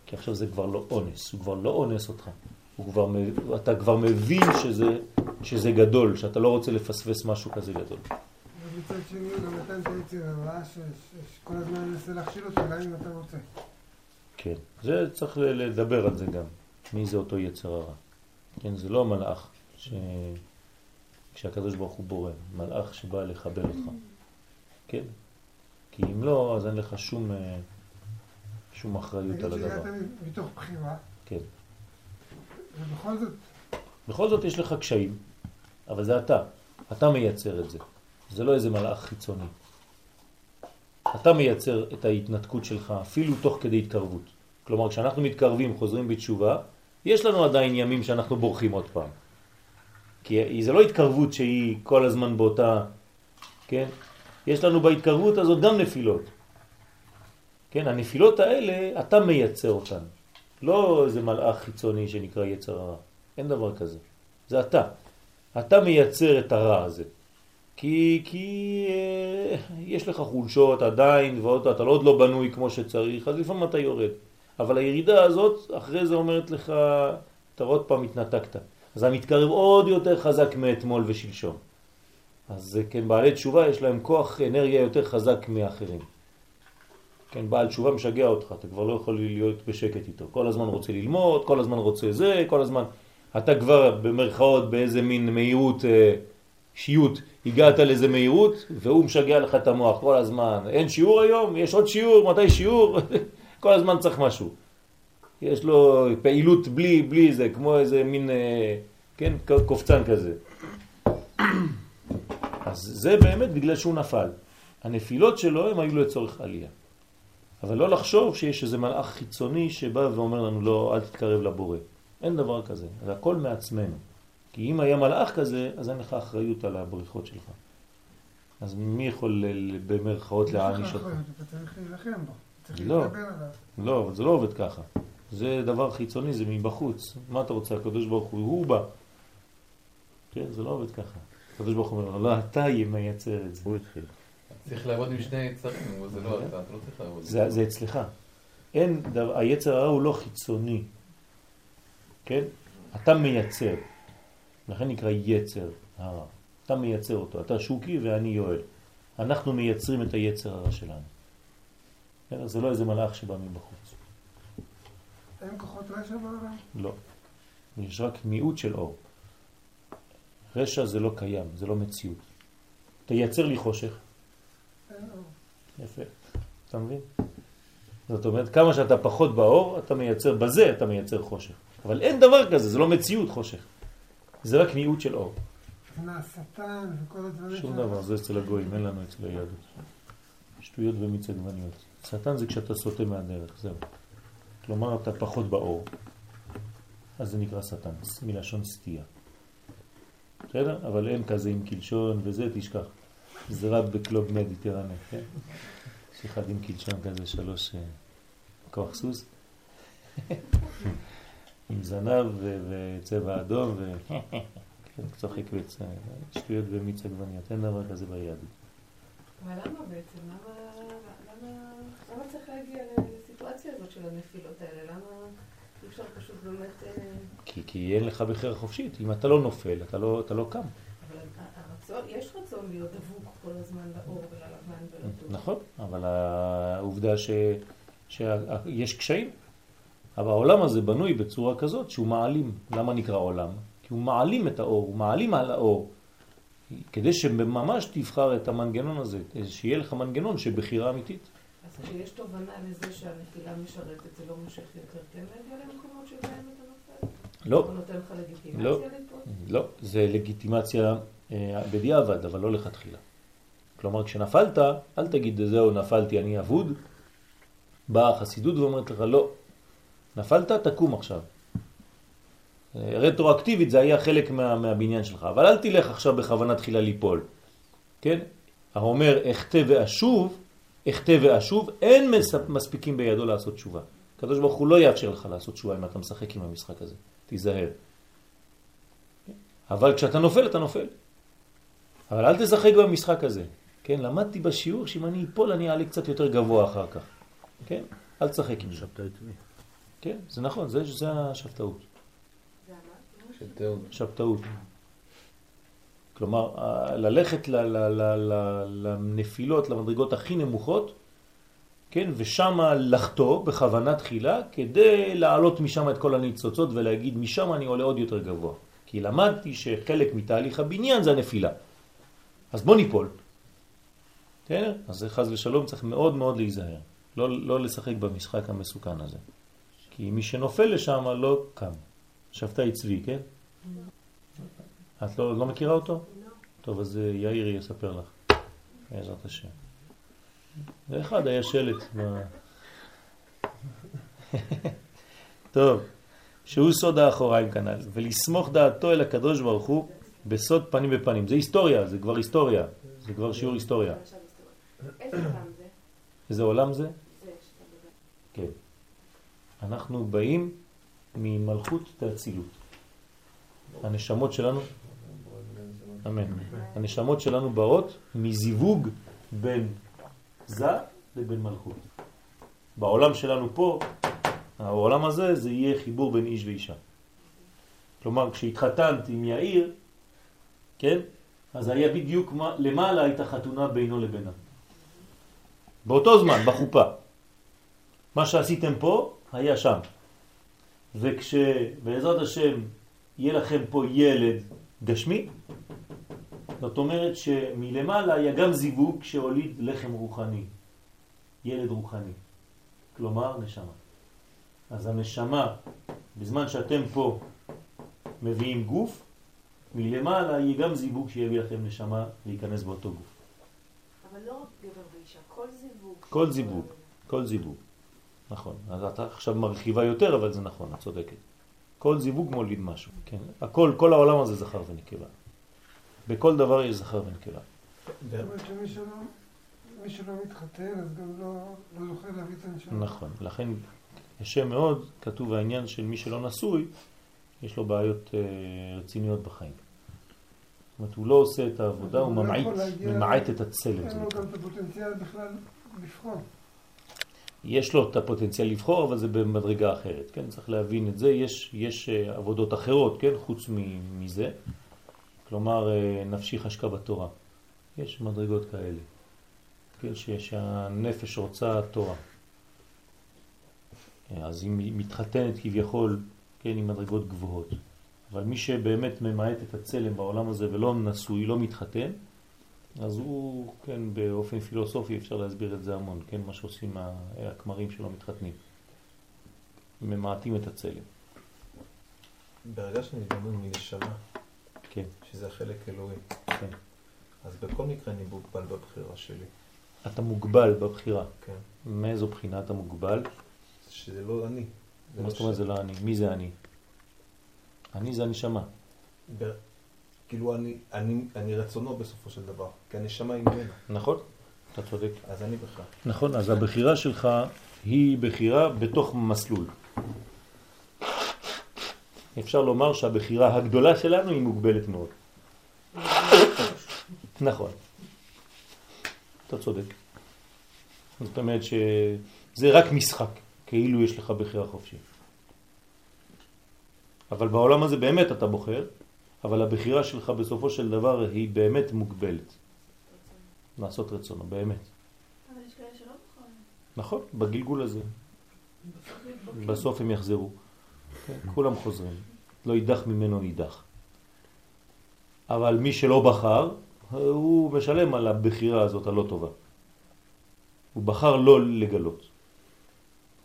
כי עכשיו זה כבר לא אונס, הוא כבר לא אונס אותך. הוא כבר, אתה כבר מבין שזה, שזה גדול, שאתה לא רוצה לפספס משהו כזה גדול. ומצד שני גם נתן את היצר הרע שכל הזמן מנסה להכשיל אותך גם אם אתה רוצה. כן, זה צריך לדבר על זה גם, מי זה אותו יצר הרע. כן, זה לא המלאך ש... כשהקדוש ברוך הוא בורא, מלאך שבא לחבר אותך. כן? כי אם לא, אז אין לך שום, אה, שום אחריות על הדבר. מתוך בחירה, כן. ובכל זאת, בכל זאת יש לך קשיים, אבל זה אתה. אתה מייצר את זה. זה לא איזה מלאך חיצוני. אתה מייצר את ההתנתקות שלך אפילו תוך כדי התקרבות. כלומר, כשאנחנו מתקרבים, חוזרים בתשובה, יש לנו עדיין ימים שאנחנו בורחים עוד פעם. כי זה לא התקרבות שהיא כל הזמן באותה, כן? יש לנו בהתקרבות הזאת גם נפילות. כן, הנפילות האלה, אתה מייצר אותן. לא איזה מלאך חיצוני שנקרא יצר הרע. אין דבר כזה. זה אתה. אתה מייצר את הרע הזה. כי, כי אה, יש לך חולשות עדיין, ועוד אתה לא עוד לא בנוי כמו שצריך, אז לפעמים אתה יורד. אבל הירידה הזאת, אחרי זה אומרת לך, אתה עוד פעם התנתקת. אז אתה מתקרב עוד יותר חזק מאתמול ושלשום. אז כן, בעלי תשובה יש להם כוח אנרגיה יותר חזק מאחרים. כן, בעל תשובה משגע אותך, אתה כבר לא יכול להיות בשקט איתו. כל הזמן רוצה ללמוד, כל הזמן רוצה זה, כל הזמן... אתה כבר במרכאות באיזה מין מהירות, אה, שיות, הגעת לאיזה מהירות, והוא משגע לך את המוח כל הזמן. אין שיעור היום? יש עוד שיעור? מתי שיעור? כל הזמן צריך משהו. יש לו פעילות בלי, בלי זה, כמו איזה מין, אה, כן, קופצן כזה. אז זה באמת בגלל שהוא נפל. הנפילות שלו הם היו לצורך עלייה. אבל לא לחשוב שיש איזה מלאך חיצוני שבא ואומר לנו לא, אל תתקרב לבורא. אין דבר כזה, זה הכל מעצמנו. כי אם היה מלאך כזה, אז אין לך אחריות על הבריחות שלך. אז מי יכול במרכאות להעניש אותך? אתה צריך להילחם בו, לא. לא, אבל זה לא עובד ככה. זה דבר חיצוני, זה מבחוץ. מה אתה רוצה? הקדוש ברוך הוא, הוא בא. כן, זה לא עובד ככה. הקדוש ברוך הוא אומר, לא, אתה מייצר את זה. הוא התחיל. צריך לעבוד עם שני יצרים, זה לא אתה, אתה לא צריך לעבוד. זה, זה אצלך. אין, דבר, היצר הרע הוא לא חיצוני. כן? אתה מייצר. לכן נקרא יצר הרע. אתה מייצר אותו. אתה שוקי ואני יואל. אנחנו מייצרים את היצר הרע שלנו. כן? זה לא איזה מלאך שבא מבחוץ. אין כוחות רשע בעולם? לא. יש רק מיעוט של אור. רשע זה לא קיים, זה לא מציאות. תייצר לי חושך. יפה. אתה מבין? זאת אומרת, כמה שאתה פחות באור, אתה מייצר, בזה אתה מייצר חושך. אבל אין דבר כזה, זה לא מציאות חושך. זה רק מיעוט של אור. מבחינה השטן וכל הדברים שום דבר, זה אצל הגויים, אין לנו אצל היהדות. שטויות ומיץ עגבניות. שטן זה כשאתה סוטה מהדרך, זהו. כלומר, אתה פחות באור. אז זה נקרא שטן, מלשון סטייה. בסדר? אבל אין כזה עם קלשון וזה, תשכח. זה רק בקלוב מדיטרנה, כן? יש אחד עם קלשון כזה, שלוש אה, כוח סוס. עם זנב וצבע אדום ו... כן, צוחק וצ... שטויות ומיץ עגבניות, אין דבר כזה ביהדות. אבל למה בעצם? למה צריך להגיע לסיטואציה הזאת של הנפילות האלה? למה אי אפשר פשוט באמת... אה, כי, כי אין לך בחירה חופשית, אם אתה לא נופל, אתה לא, אתה לא קם. אבל הרצון, יש רצון להיות דבוק כל הזמן לאור וללבן ולטוב. נכון, אבל העובדה ש, שיש קשיים. אבל העולם הזה בנוי בצורה כזאת שהוא מעלים. למה נקרא עולם? כי הוא מעלים את האור, הוא מעלים על האור. כדי שממש תבחר את המנגנון הזה, שיהיה לך מנגנון שבחירה אמיתית. אז כשיש תובנה לזה שהנפילה משרתת, זה לא מושך יותר כן להגיע למקומות שבהם אתה נופל? לא, הוא נותן לך לגיטימציה לא. לא, זה לגיטימציה אה, בדיעבד, אבל לא לכתחילה. כלומר, כשנפלת, אל תגיד, זהו, נפלתי, אני אבוד. באה החסידות ואומרת לך, לא, נפלת, תקום עכשיו. אה, רטרואקטיבית זה היה חלק מה, מהבניין שלך, אבל אל תלך עכשיו בכוונה תחילה ליפול. כן? האומר, אחתה ואשוב, אחתה ואשוב, אין מס- מספיקים בידו לעשות תשובה. הקדוש ברוך הוא לא יאפשר לך לעשות תשובה אם אתה משחק עם המשחק הזה. תיזהר. אבל כשאתה נופל, אתה נופל. אבל אל תשחק במשחק הזה. כן, למדתי בשיעור שאם אני אפול אני אעלה קצת יותר גבוה אחר כך. כן? אל תשחק עם זה. שבתא את מי? כן, זה נכון, זה, זה השבתאות. תיאוד. שבתאות. כלומר, ללכת לנפילות, למדרגות הכי נמוכות, כן, ושם לחטוא בכוונה תחילה, כדי להעלות משם את כל הניצוצות ולהגיד, משם אני עולה עוד יותר גבוה. כי למדתי שחלק מתהליך הבניין זה הנפילה. אז בוא ניפול. בסדר? אז זה חז ושלום צריך מאוד מאוד להיזהר. לא, לא לשחק במשחק המסוכן הזה. כי מי שנופל לשם לא קם. שבתאי צבי, כן? את לא, לא מכירה אותו? טוב, אז אה, יאיר יספר לך, בעזרת השם. ואחד היה שלט. טוב, שהוא סוד האחוריים כנ"ל, ולסמוך דעתו אל הקדוש ברוך הוא בסוד פנים בפנים. זה היסטוריה, זה כבר היסטוריה, זה כבר שיעור היסטוריה. איזה עולם זה? זה? זה. כן. אנחנו באים ממלכות האצילות. הנשמות שלנו, אמן. הנשמות שלנו באות מזיווג בין זה לבין מלכות. בעולם שלנו פה, העולם הזה, זה יהיה חיבור בין איש ואישה. כלומר, כשהתחתנת עם יאיר, כן? אז היה בדיוק מה- למעלה הייתה חתונה בינו לבינה. באותו זמן, בחופה. מה שעשיתם פה, היה שם. וכשבעזרת השם יהיה לכם פה ילד גשמי, זאת אומרת שמלמעלה היה גם זיווג שהוליד לחם רוחני, ילד רוחני, כלומר נשמה. אז הנשמה, בזמן שאתם פה מביאים גוף, מלמעלה יהיה גם זיווג שיביא לכם נשמה להיכנס באותו גוף. אבל לא רק גבר ואישה, כל זיווג. כל זיווג. כל זיווג. נכון. אז אתה עכשיו מרחיבה יותר, אבל זה נכון, את צודקת. כל זיווג מוליד משהו, כן. הכל, כל העולם הזה זכר ונקבה. בכל דבר יש זכר ונקבה. מי שלא מתחתן, אז גם לא לא זוכה להביא את הנשמה. נכון. לכן קשה מאוד, כתוב העניין של מי שלא נשוי, יש לו בעיות אה, רציניות בחיים. זאת אומרת, הוא לא עושה את העבודה, הוא לא ממעיט, ממעט את הצלם. אין לו. גם את הפוטנציאל בכלל לבחור. יש לו את הפוטנציאל לבחור, אבל זה במדרגה אחרת, כן? צריך להבין את זה. יש, יש אה, עבודות אחרות, כן? חוץ מזה. כלומר, אה, נפשי חשקה בתורה. יש מדרגות כאלה, כן? שהנפש רוצה תורה. אה, אז היא מתחתנת כביכול, כן, עם מדרגות גבוהות. אבל מי שבאמת ממעט את הצלם בעולם הזה ולא נשוי, לא מתחתן, אז הוא, כן, באופן פילוסופי אפשר להסביר את זה המון, כן, מה שעושים הכמרים שלא מתחתנים. ממעטים את הצלם, ברגע מתבונן מנשמה, כן, שזה החלק אלוהי, כן. אז בכל מקרה אני מוגבל בבחירה שלי, אתה מוגבל בבחירה. כן? מאיזו בחינה אתה מוגבל? שזה לא אני. מה לא זאת אומרת זה לא אני? מי זה אני? אני זה הנשמה. ב- כאילו אני, אני, אני רצונו בסופו של דבר, כי הנשמה היא ממנו, נכון? אתה צודק. אז אני בכלל. נכון, אז הבחירה שלך היא בחירה בתוך מסלול. אפשר לומר שהבחירה הגדולה שלנו היא מוגבלת מאוד. נכון. אתה צודק. זאת אומרת שזה רק משחק, כאילו יש לך בחירה חופשית. אבל בעולם הזה באמת אתה בוחר, אבל הבחירה שלך בסופו של דבר היא באמת מוגבלת. לעשות רצונו, באמת. אבל יש כאלה שלא בוחרים. נכון, בגלגול הזה. בסוף הם יחזרו. כן, כולם חוזרים. לא יידח ממנו נידח. אבל מי שלא בחר, הוא משלם על הבחירה הזאת הלא טובה. הוא בחר לא לגלות.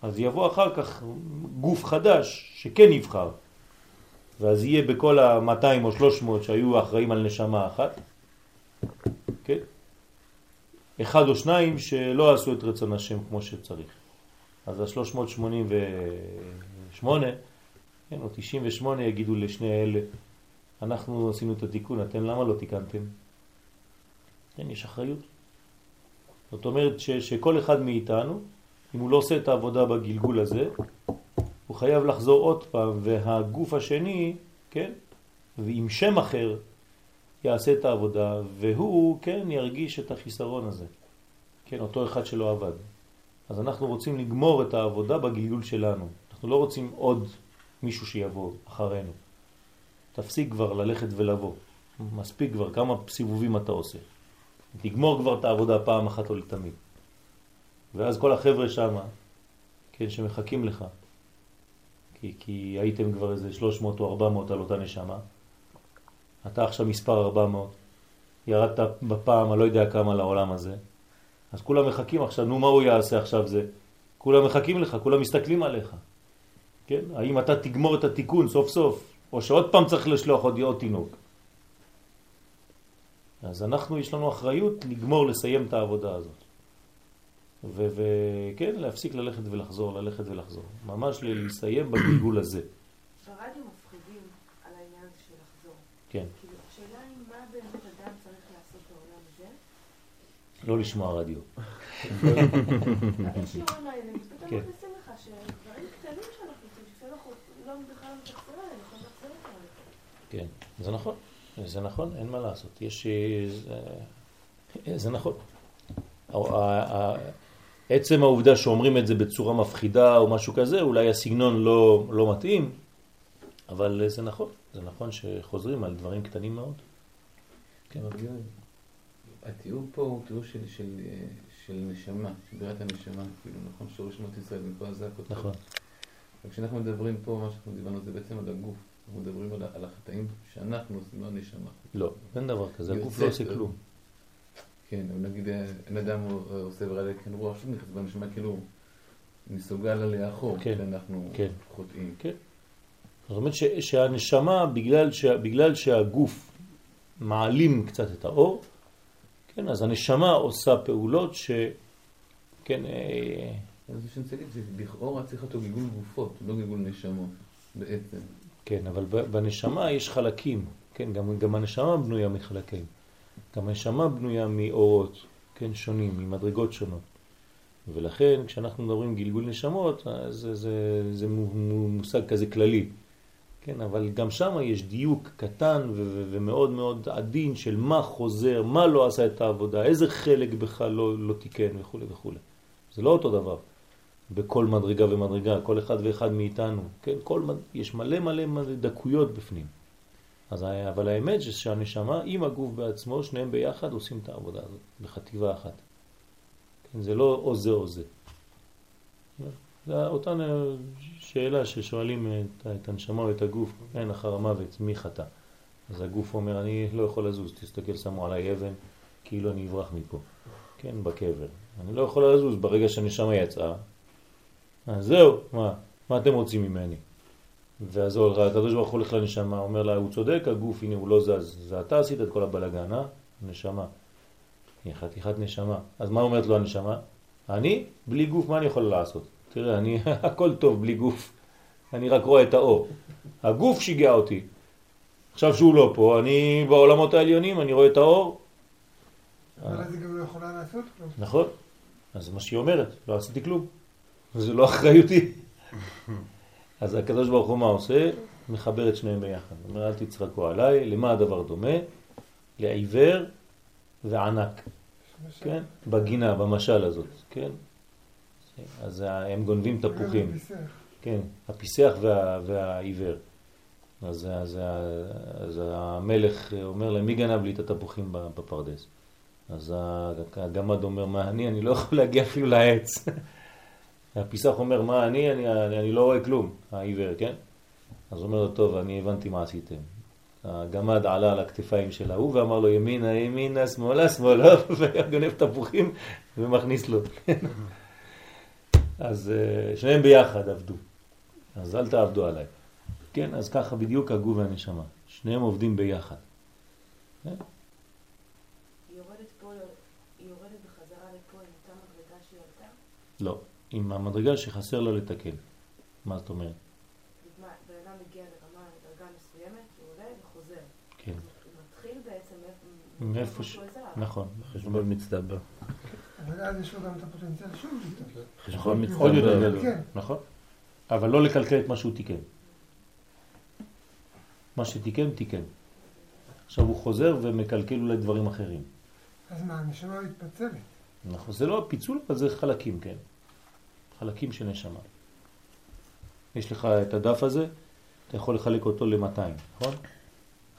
אז יבוא אחר כך גוף חדש שכן יבחר. ואז יהיה בכל ה-200 או 300 שהיו אחראים על נשמה אחת, כן? אחד או שניים שלא עשו את רצון השם כמו שצריך. אז ה-388, כן, או 98 יגידו לשני האלה, אנחנו עשינו את התיקון, אתם למה לא תיקנתם? כן, יש אחריות. זאת אומרת ש, שכל אחד מאיתנו, אם הוא לא עושה את העבודה בגלגול הזה, הוא חייב לחזור עוד פעם, והגוף השני, כן, ועם שם אחר, יעשה את העבודה, והוא, כן, ירגיש את החיסרון הזה. כן, אותו אחד שלא עבד. אז אנחנו רוצים לגמור את העבודה בגלגול שלנו. אנחנו לא רוצים עוד מישהו שיבוא אחרינו. תפסיק כבר ללכת ולבוא. מספיק כבר כמה סיבובים אתה עושה. תגמור כבר את העבודה פעם אחת או לתמיד. ואז כל החבר'ה שם, כן, שמחכים לך, כי, כי הייתם כבר איזה 300 או 400 על אותה נשמה, אתה עכשיו מספר 400, ירדת בפעם הלא יודע כמה לעולם הזה, אז כולם מחכים עכשיו, נו מה הוא יעשה עכשיו זה? כולם מחכים לך, כולם מסתכלים עליך. כן? האם אתה תגמור את התיקון סוף סוף, או שעוד פעם צריך לשלוח עוד, עוד תינוק. אז אנחנו, יש לנו אחריות לגמור, לסיים את העבודה הזאת. וכן, להפסיק ללכת ולחזור, ללכת ולחזור. ממש לסיים בגלגול הזה. ברדיו מפחידים על העניין הזה של לחזור. כן. כאילו, השאלה היא מה באמת אדם צריך לעשות בעולם הזה. לא לשמוע רדיו. השיעורים האלה, פתאום כן. מכניסים לך שדברים קטנים שאנחנו עושים, שלפעמים אנחנו לא בכלל מתחזרים עליהם, יכולים להחזיר אותם. כן, זה נכון, זה נכון, אין מה לעשות. יש... אה, זה, זה נכון. עצם העובדה שאומרים את זה בצורה מפחידה או משהו כזה, אולי הסגנון לא, לא מתאים, אבל זה נכון, זה נכון שחוזרים על דברים קטנים מאוד. כן, יואל, התיאור פה הוא תיאור של, של, אה, של נשמה, של בריאת הנשמה, כאילו, נכון, שורש שמות ישראל, זה הכותב. נכון, וכשאנחנו מדברים פה, מה שאנחנו דיברנו זה בעצם על הגוף. אנחנו מדברים על, על החטאים שאנחנו עושים, לא הנשמה. לא, אין דבר כזה, הגוף לא עושה כלום. כן, אבל נגיד, אה, אין אדם אה, עושה ברע כן רוח, שוב נכנס בנשמה, כאילו, מסוגל לאחור, כן, כשאנחנו כן. חוטאים. זאת אומרת ש, שהנשמה, בגלל, ש, בגלל שהגוף מעלים קצת את האור, כן, אז הנשמה עושה פעולות ש... כן, אה, אז מה שאני רוצה להגיד, שלכאורה צריך אותו גלגול גופות, לא גלגול נשמות, בעצם. כן, אבל בנשמה יש חלקים, כן, גם, גם הנשמה בנויה מחלקים. גם הנשמה בנויה מאורות, כן, שונים, ממדרגות שונות. ולכן כשאנחנו מדברים גלגול נשמות, אז זה, זה, זה מו- מו- מושג כזה כללי. כן, אבל גם שם יש דיוק קטן ומאוד מאוד עדין של מה חוזר, מה לא עשה את העבודה, איזה חלק בכלל לא, לא תיקן וכו' וכו'. זה לא אותו דבר. בכל מדרגה ומדרגה, כל אחד ואחד מאיתנו, כן, כל, יש מלא מלא מלא דקויות בפנים. אז, אבל האמת שהנשמה עם הגוף בעצמו, שניהם ביחד עושים את העבודה הזאת, בחטיבה אחת. כן, זה לא או זה או זה. זה אותה נ- שאלה ששואלים את, את הנשמה או את הגוף, כן, אחר המוות, מי חטא? אז הגוף אומר, אני לא יכול לזוז, תסתכל, שמו עליי אבן, כאילו אני אברח מפה, כן, בקבר. אני לא יכול לזוז ברגע שהנשמה יצאה, אז זהו, מה, מה אתם רוצים ממני? ואז הקדוש ברוך הוא הולך לנשמה, אומר לה, הוא צודק, הגוף, הנה הוא לא זז, זה אתה עשית את כל הבלגן, אה? נשמה. היא חתיכת נשמה. אז מה אומרת לו הנשמה? אני, בלי גוף, מה אני יכול לעשות? תראה, אני, הכל טוב בלי גוף, אני רק רואה את האור. הגוף שיגע אותי. עכשיו שהוא לא פה, אני בעולמות העליונים, אני רואה את האור. אבל אז היא גם לא יכולה לעשות כלום. נכון, אז מה שהיא אומרת, לא עשיתי כלום. זה לא אחריותי. אז הקדוש ברוך הוא מה עושה? מחבר את שניהם ביחד. אומר, אל תצחקו עליי, למה הדבר דומה? לעיוור וענק, כן? בגינה, במשל הזאת, כן? אז הם גונבים תפוחים. כן, הפיסח וה, והעיוור. אז, אז, אז המלך אומר להם, מי גנב לי את התפוחים בפרדס? אז הגמד אומר, מה אני? אני לא יכול להגיע אפילו לעץ. הפיסח אומר, מה אני? אני, אני, אני לא רואה כלום, העיוור, כן? אז הוא אומר לו, טוב, אני הבנתי מה עשיתם. הגמד עלה על הכתפיים של ההוא ואמר לו, ימינה, ימינה, שמאלה, שמאלה, וגונב תפוחים ומכניס לו. אז אה, שניהם ביחד עבדו. אז אל תעבדו עליי. כן, אז ככה בדיוק הגוף והנשמה. שניהם עובדים ביחד. כן? היא יורדת פה, היא יורדת בחזרה לפה עם אותה מדרגה שהיא? לא, עם המדרגה שחסר לה לתקן. מה זאת אומרת? בן אדם מגיע לרמה, לדרגה מסוימת, הוא עולה וחוזר. כן. הוא מתחיל בעצם מאיפה ש... שהוא עזב. נכון. חשבון מצטבר. אבל אז יש לו גם את הפוטנציאל שוב. חשבון יותר מצטבר. כן. נכון. אבל לא לקלקל את מה שהוא תיקן. מה שתיקן, תיקן. עכשיו הוא חוזר ומקלקל אולי דברים אחרים. אז מה, הנשמה מתפצלת. נכון, זה לא פיצול, אבל זה חלקים, כן. חלקים של נשמה. יש לך את הדף הזה, אתה יכול לחלק אותו ל-200, נכון?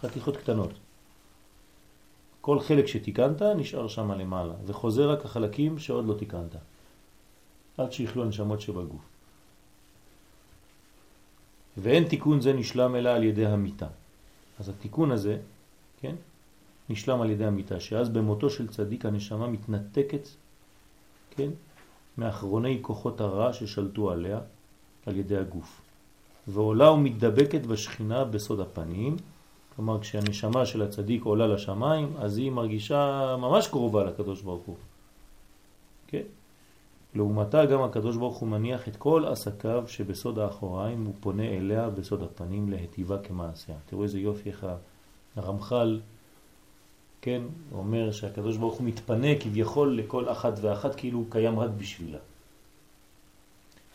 חתיכות קטנות. כל חלק שתיקנת נשאר שם למעלה, וחוזר רק החלקים שעוד לא תיקנת. עד שיכלו הנשמות שבגוף. ואין תיקון זה נשלם אלא על ידי המיטה. אז התיקון הזה, כן? נשלם על ידי המיטה, שאז במותו של צדיק הנשמה מתנתקת, כן? מאחרוני כוחות הרע ששלטו עליה על ידי הגוף. ועולה ומתדבקת בשכינה בסוד הפנים, כלומר כשהנשמה של הצדיק עולה לשמיים, אז היא מרגישה ממש קרובה לקדוש ברוך הוא. כן? לעומתה גם הקדוש ברוך הוא מניח את כל עסקיו שבסוד האחוריים הוא פונה אליה בסוד הפנים להטיבה כמעשיה. תראו איזה יופי איך הרמח"ל, כן, אומר שהקדוש ברוך הוא מתפנה כביכול לכל אחת ואחת כאילו הוא קיים רק בשבילה.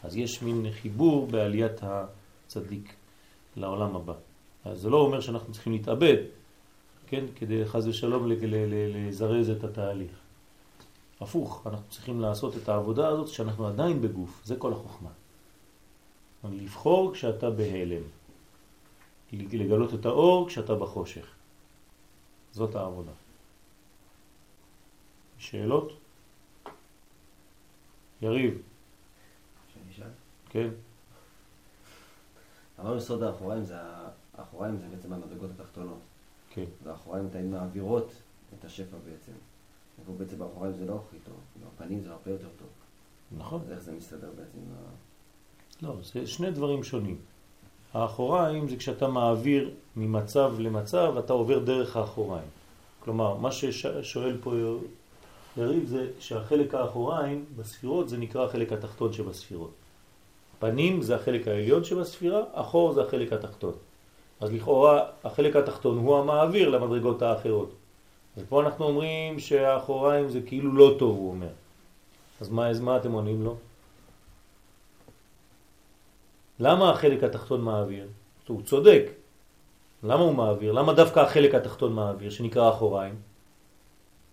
אז יש מין חיבור בעליית הצדיק לעולם הבא. אז זה לא אומר שאנחנו צריכים להתאבד, כן, כדי חז ושלום לזרז את התהליך. הפוך, אנחנו צריכים לעשות את העבודה הזאת שאנחנו עדיין בגוף, זה כל החוכמה. לבחור כשאתה בהלם, לגלות את האור כשאתה בחושך. זאת העבודה. שאלות? יריב. שאני אשאל? כן. אמרנו סוד האחוריים זה, האחוריים זה בעצם המדרגות התחתונות. כן. והאחוריים תמיד מעבירות את השפע בעצם. ופה בעצם באחוריים זה לא הכי טוב, בפנים זה הרבה יותר טוב. נכון. אז איך זה מסתדר בעצם? לא, זה שני דברים שונים. האחוריים זה כשאתה מעביר ממצב למצב, אתה עובר דרך האחוריים. כלומר, מה ששואל פה יריב זה שהחלק האחוריים בספירות זה נקרא החלק התחתון שבספירות. פנים זה החלק העליון שבספירה, אחור זה החלק התחתון. אז לכאורה החלק התחתון הוא המעביר למדרגות האחרות. ופה אנחנו אומרים שהאחוריים זה כאילו לא טוב, הוא אומר. אז מה, אז מה אתם עונים לו? למה החלק התחתון מעביר? הוא צודק. למה הוא מעביר? למה דווקא החלק התחתון מעביר, שנקרא אחוריים?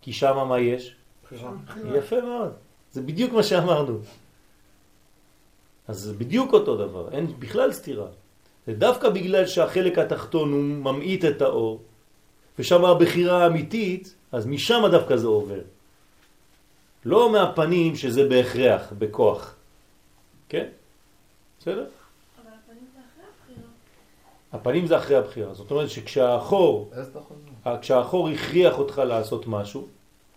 כי שם מה יש? בחירה. יפה מאוד. זה בדיוק מה שאמרנו. אז זה בדיוק אותו דבר, אין בכלל סתירה. זה דווקא בגלל שהחלק התחתון הוא ממעיט את האור, ושם הבחירה האמיתית, אז משם דווקא זה עובר. לא מהפנים שזה בהכרח, בכוח. כן? בסדר? אבל הפנים זה אחרי הבחירה. הפנים זה אחרי הבחירה. זאת אומרת אתה יכול... כשהאחור הכריח אותך לעשות משהו,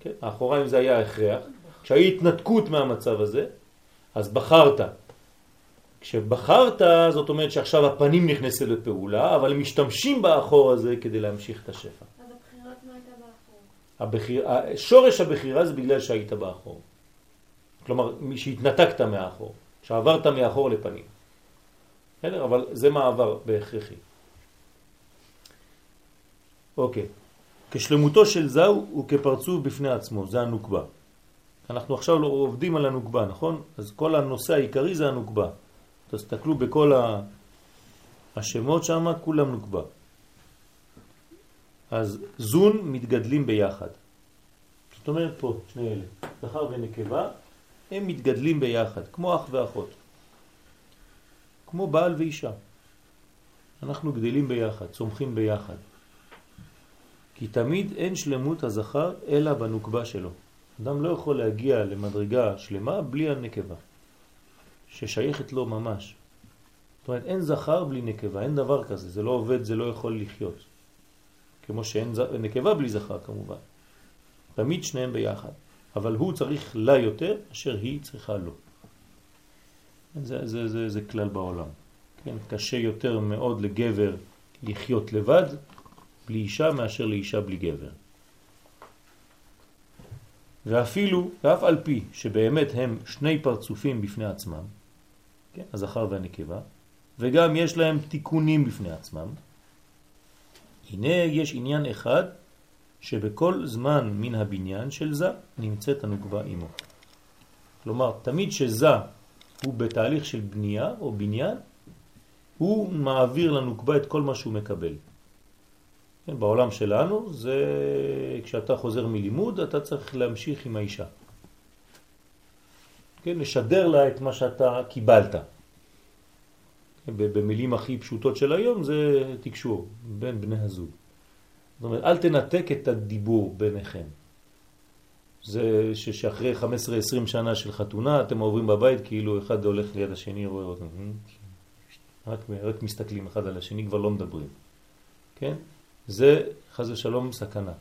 כן? האחוריים זה היה הכרח, כשהיית התנתקות מהמצב הזה, אז בחרת. כשבחרת, זאת אומרת שעכשיו הפנים נכנסו לפעולה, אבל הם משתמשים באחור הזה כדי להמשיך את השפע. אז הבחירה עצמה הייתה באחור. הבחיר, שורש הבחירה זה בגלל שהיית באחור. כלומר, שהתנתקת מהאחור, שעברת מאחור לפנים. בסדר? אבל זה מעבר בהכרחי. אוקיי. כשלמותו של זהו הוא כפרצוף בפני עצמו, זה הנוקבה. אנחנו עכשיו לא עובדים על הנוקבה, נכון? אז כל הנושא העיקרי זה הנוקבה. תסתכלו בכל ה... השמות שם, כולם נוקבה. אז זון מתגדלים ביחד. זאת אומרת פה, שני אלה, זכר ונקבה, הם מתגדלים ביחד, כמו אח ואחות. כמו בעל ואישה. אנחנו גדלים ביחד, צומחים ביחד. כי תמיד אין שלמות הזכר אלא בנוקבה שלו. אדם לא יכול להגיע למדרגה שלמה בלי הנקבה, ששייכת לו ממש. זאת אומרת, אין זכר בלי נקבה, אין דבר כזה, זה לא עובד, זה לא יכול לחיות. כמו שאין נקבה בלי זכר כמובן. תמיד שניהם ביחד, אבל הוא צריך לה יותר אשר היא צריכה לו. זה, זה, זה, זה כלל בעולם. כן, קשה יותר מאוד לגבר לחיות לבד בלי אישה מאשר לאישה בלי גבר. ואפילו, ואף על פי שבאמת הם שני פרצופים בפני עצמם, כן, הזכר והנקבה, וגם יש להם תיקונים בפני עצמם, הנה יש עניין אחד שבכל זמן מן הבניין של זה נמצאת הנוקבה עמו. כלומר, תמיד שזה הוא בתהליך של בנייה או בניין, הוא מעביר לנוקבה את כל מה שהוא מקבל. כן, בעולם שלנו זה כשאתה חוזר מלימוד אתה צריך להמשיך עם האישה. כן, לשדר לה את מה שאתה קיבלת. במילים הכי פשוטות של היום זה תקשור בין בני הזוג. זאת אומרת, אל תנתק את הדיבור ביניכם. זה שאחרי 15-20 שנה של חתונה אתם עוברים בבית כאילו אחד הולך ליד השני רואה אותם. רק, רק מסתכלים אחד על השני, כבר לא מדברים. כן? זה חז ושלום סכנה.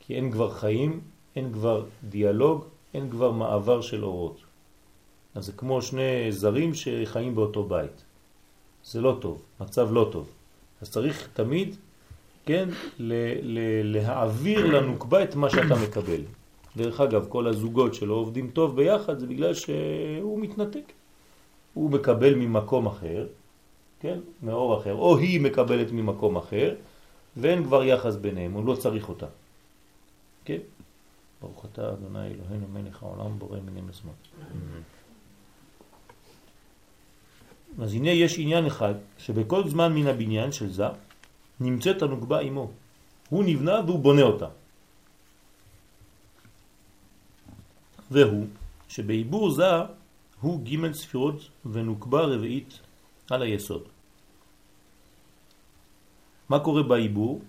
כי אין כבר חיים, אין כבר דיאלוג, אין כבר מעבר של אורות. אז זה כמו שני זרים שחיים באותו בית. זה לא טוב, מצב לא טוב. אז צריך תמיד, כן, להעביר לנוקבה את מה שאתה מקבל. דרך אגב, כל הזוגות שלא עובדים טוב ביחד זה בגלל שהוא מתנתק. הוא מקבל ממקום אחר, כן, מאור אחר, או היא מקבלת ממקום אחר, ואין כבר יחס ביניהם, הוא לא צריך אותה. כן? ברוך אתה אדוני אלוהינו מלך העולם בורא מיני מזמות. אז הנה יש עניין אחד שבכל זמן מן הבניין של זה נמצאת הנוגבה עמו. הוא נבנה והוא בונה אותה. והוא שבעיבור זה הוא ג' ספירות ונוקבה רביעית על היסוד. מה קורה בעיבור?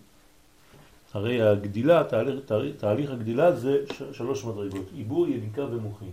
הרי הגדילה, תהליך, תהליך, הגדילה זה שלוש מדרגות, עיבור, יניקה ומוחין.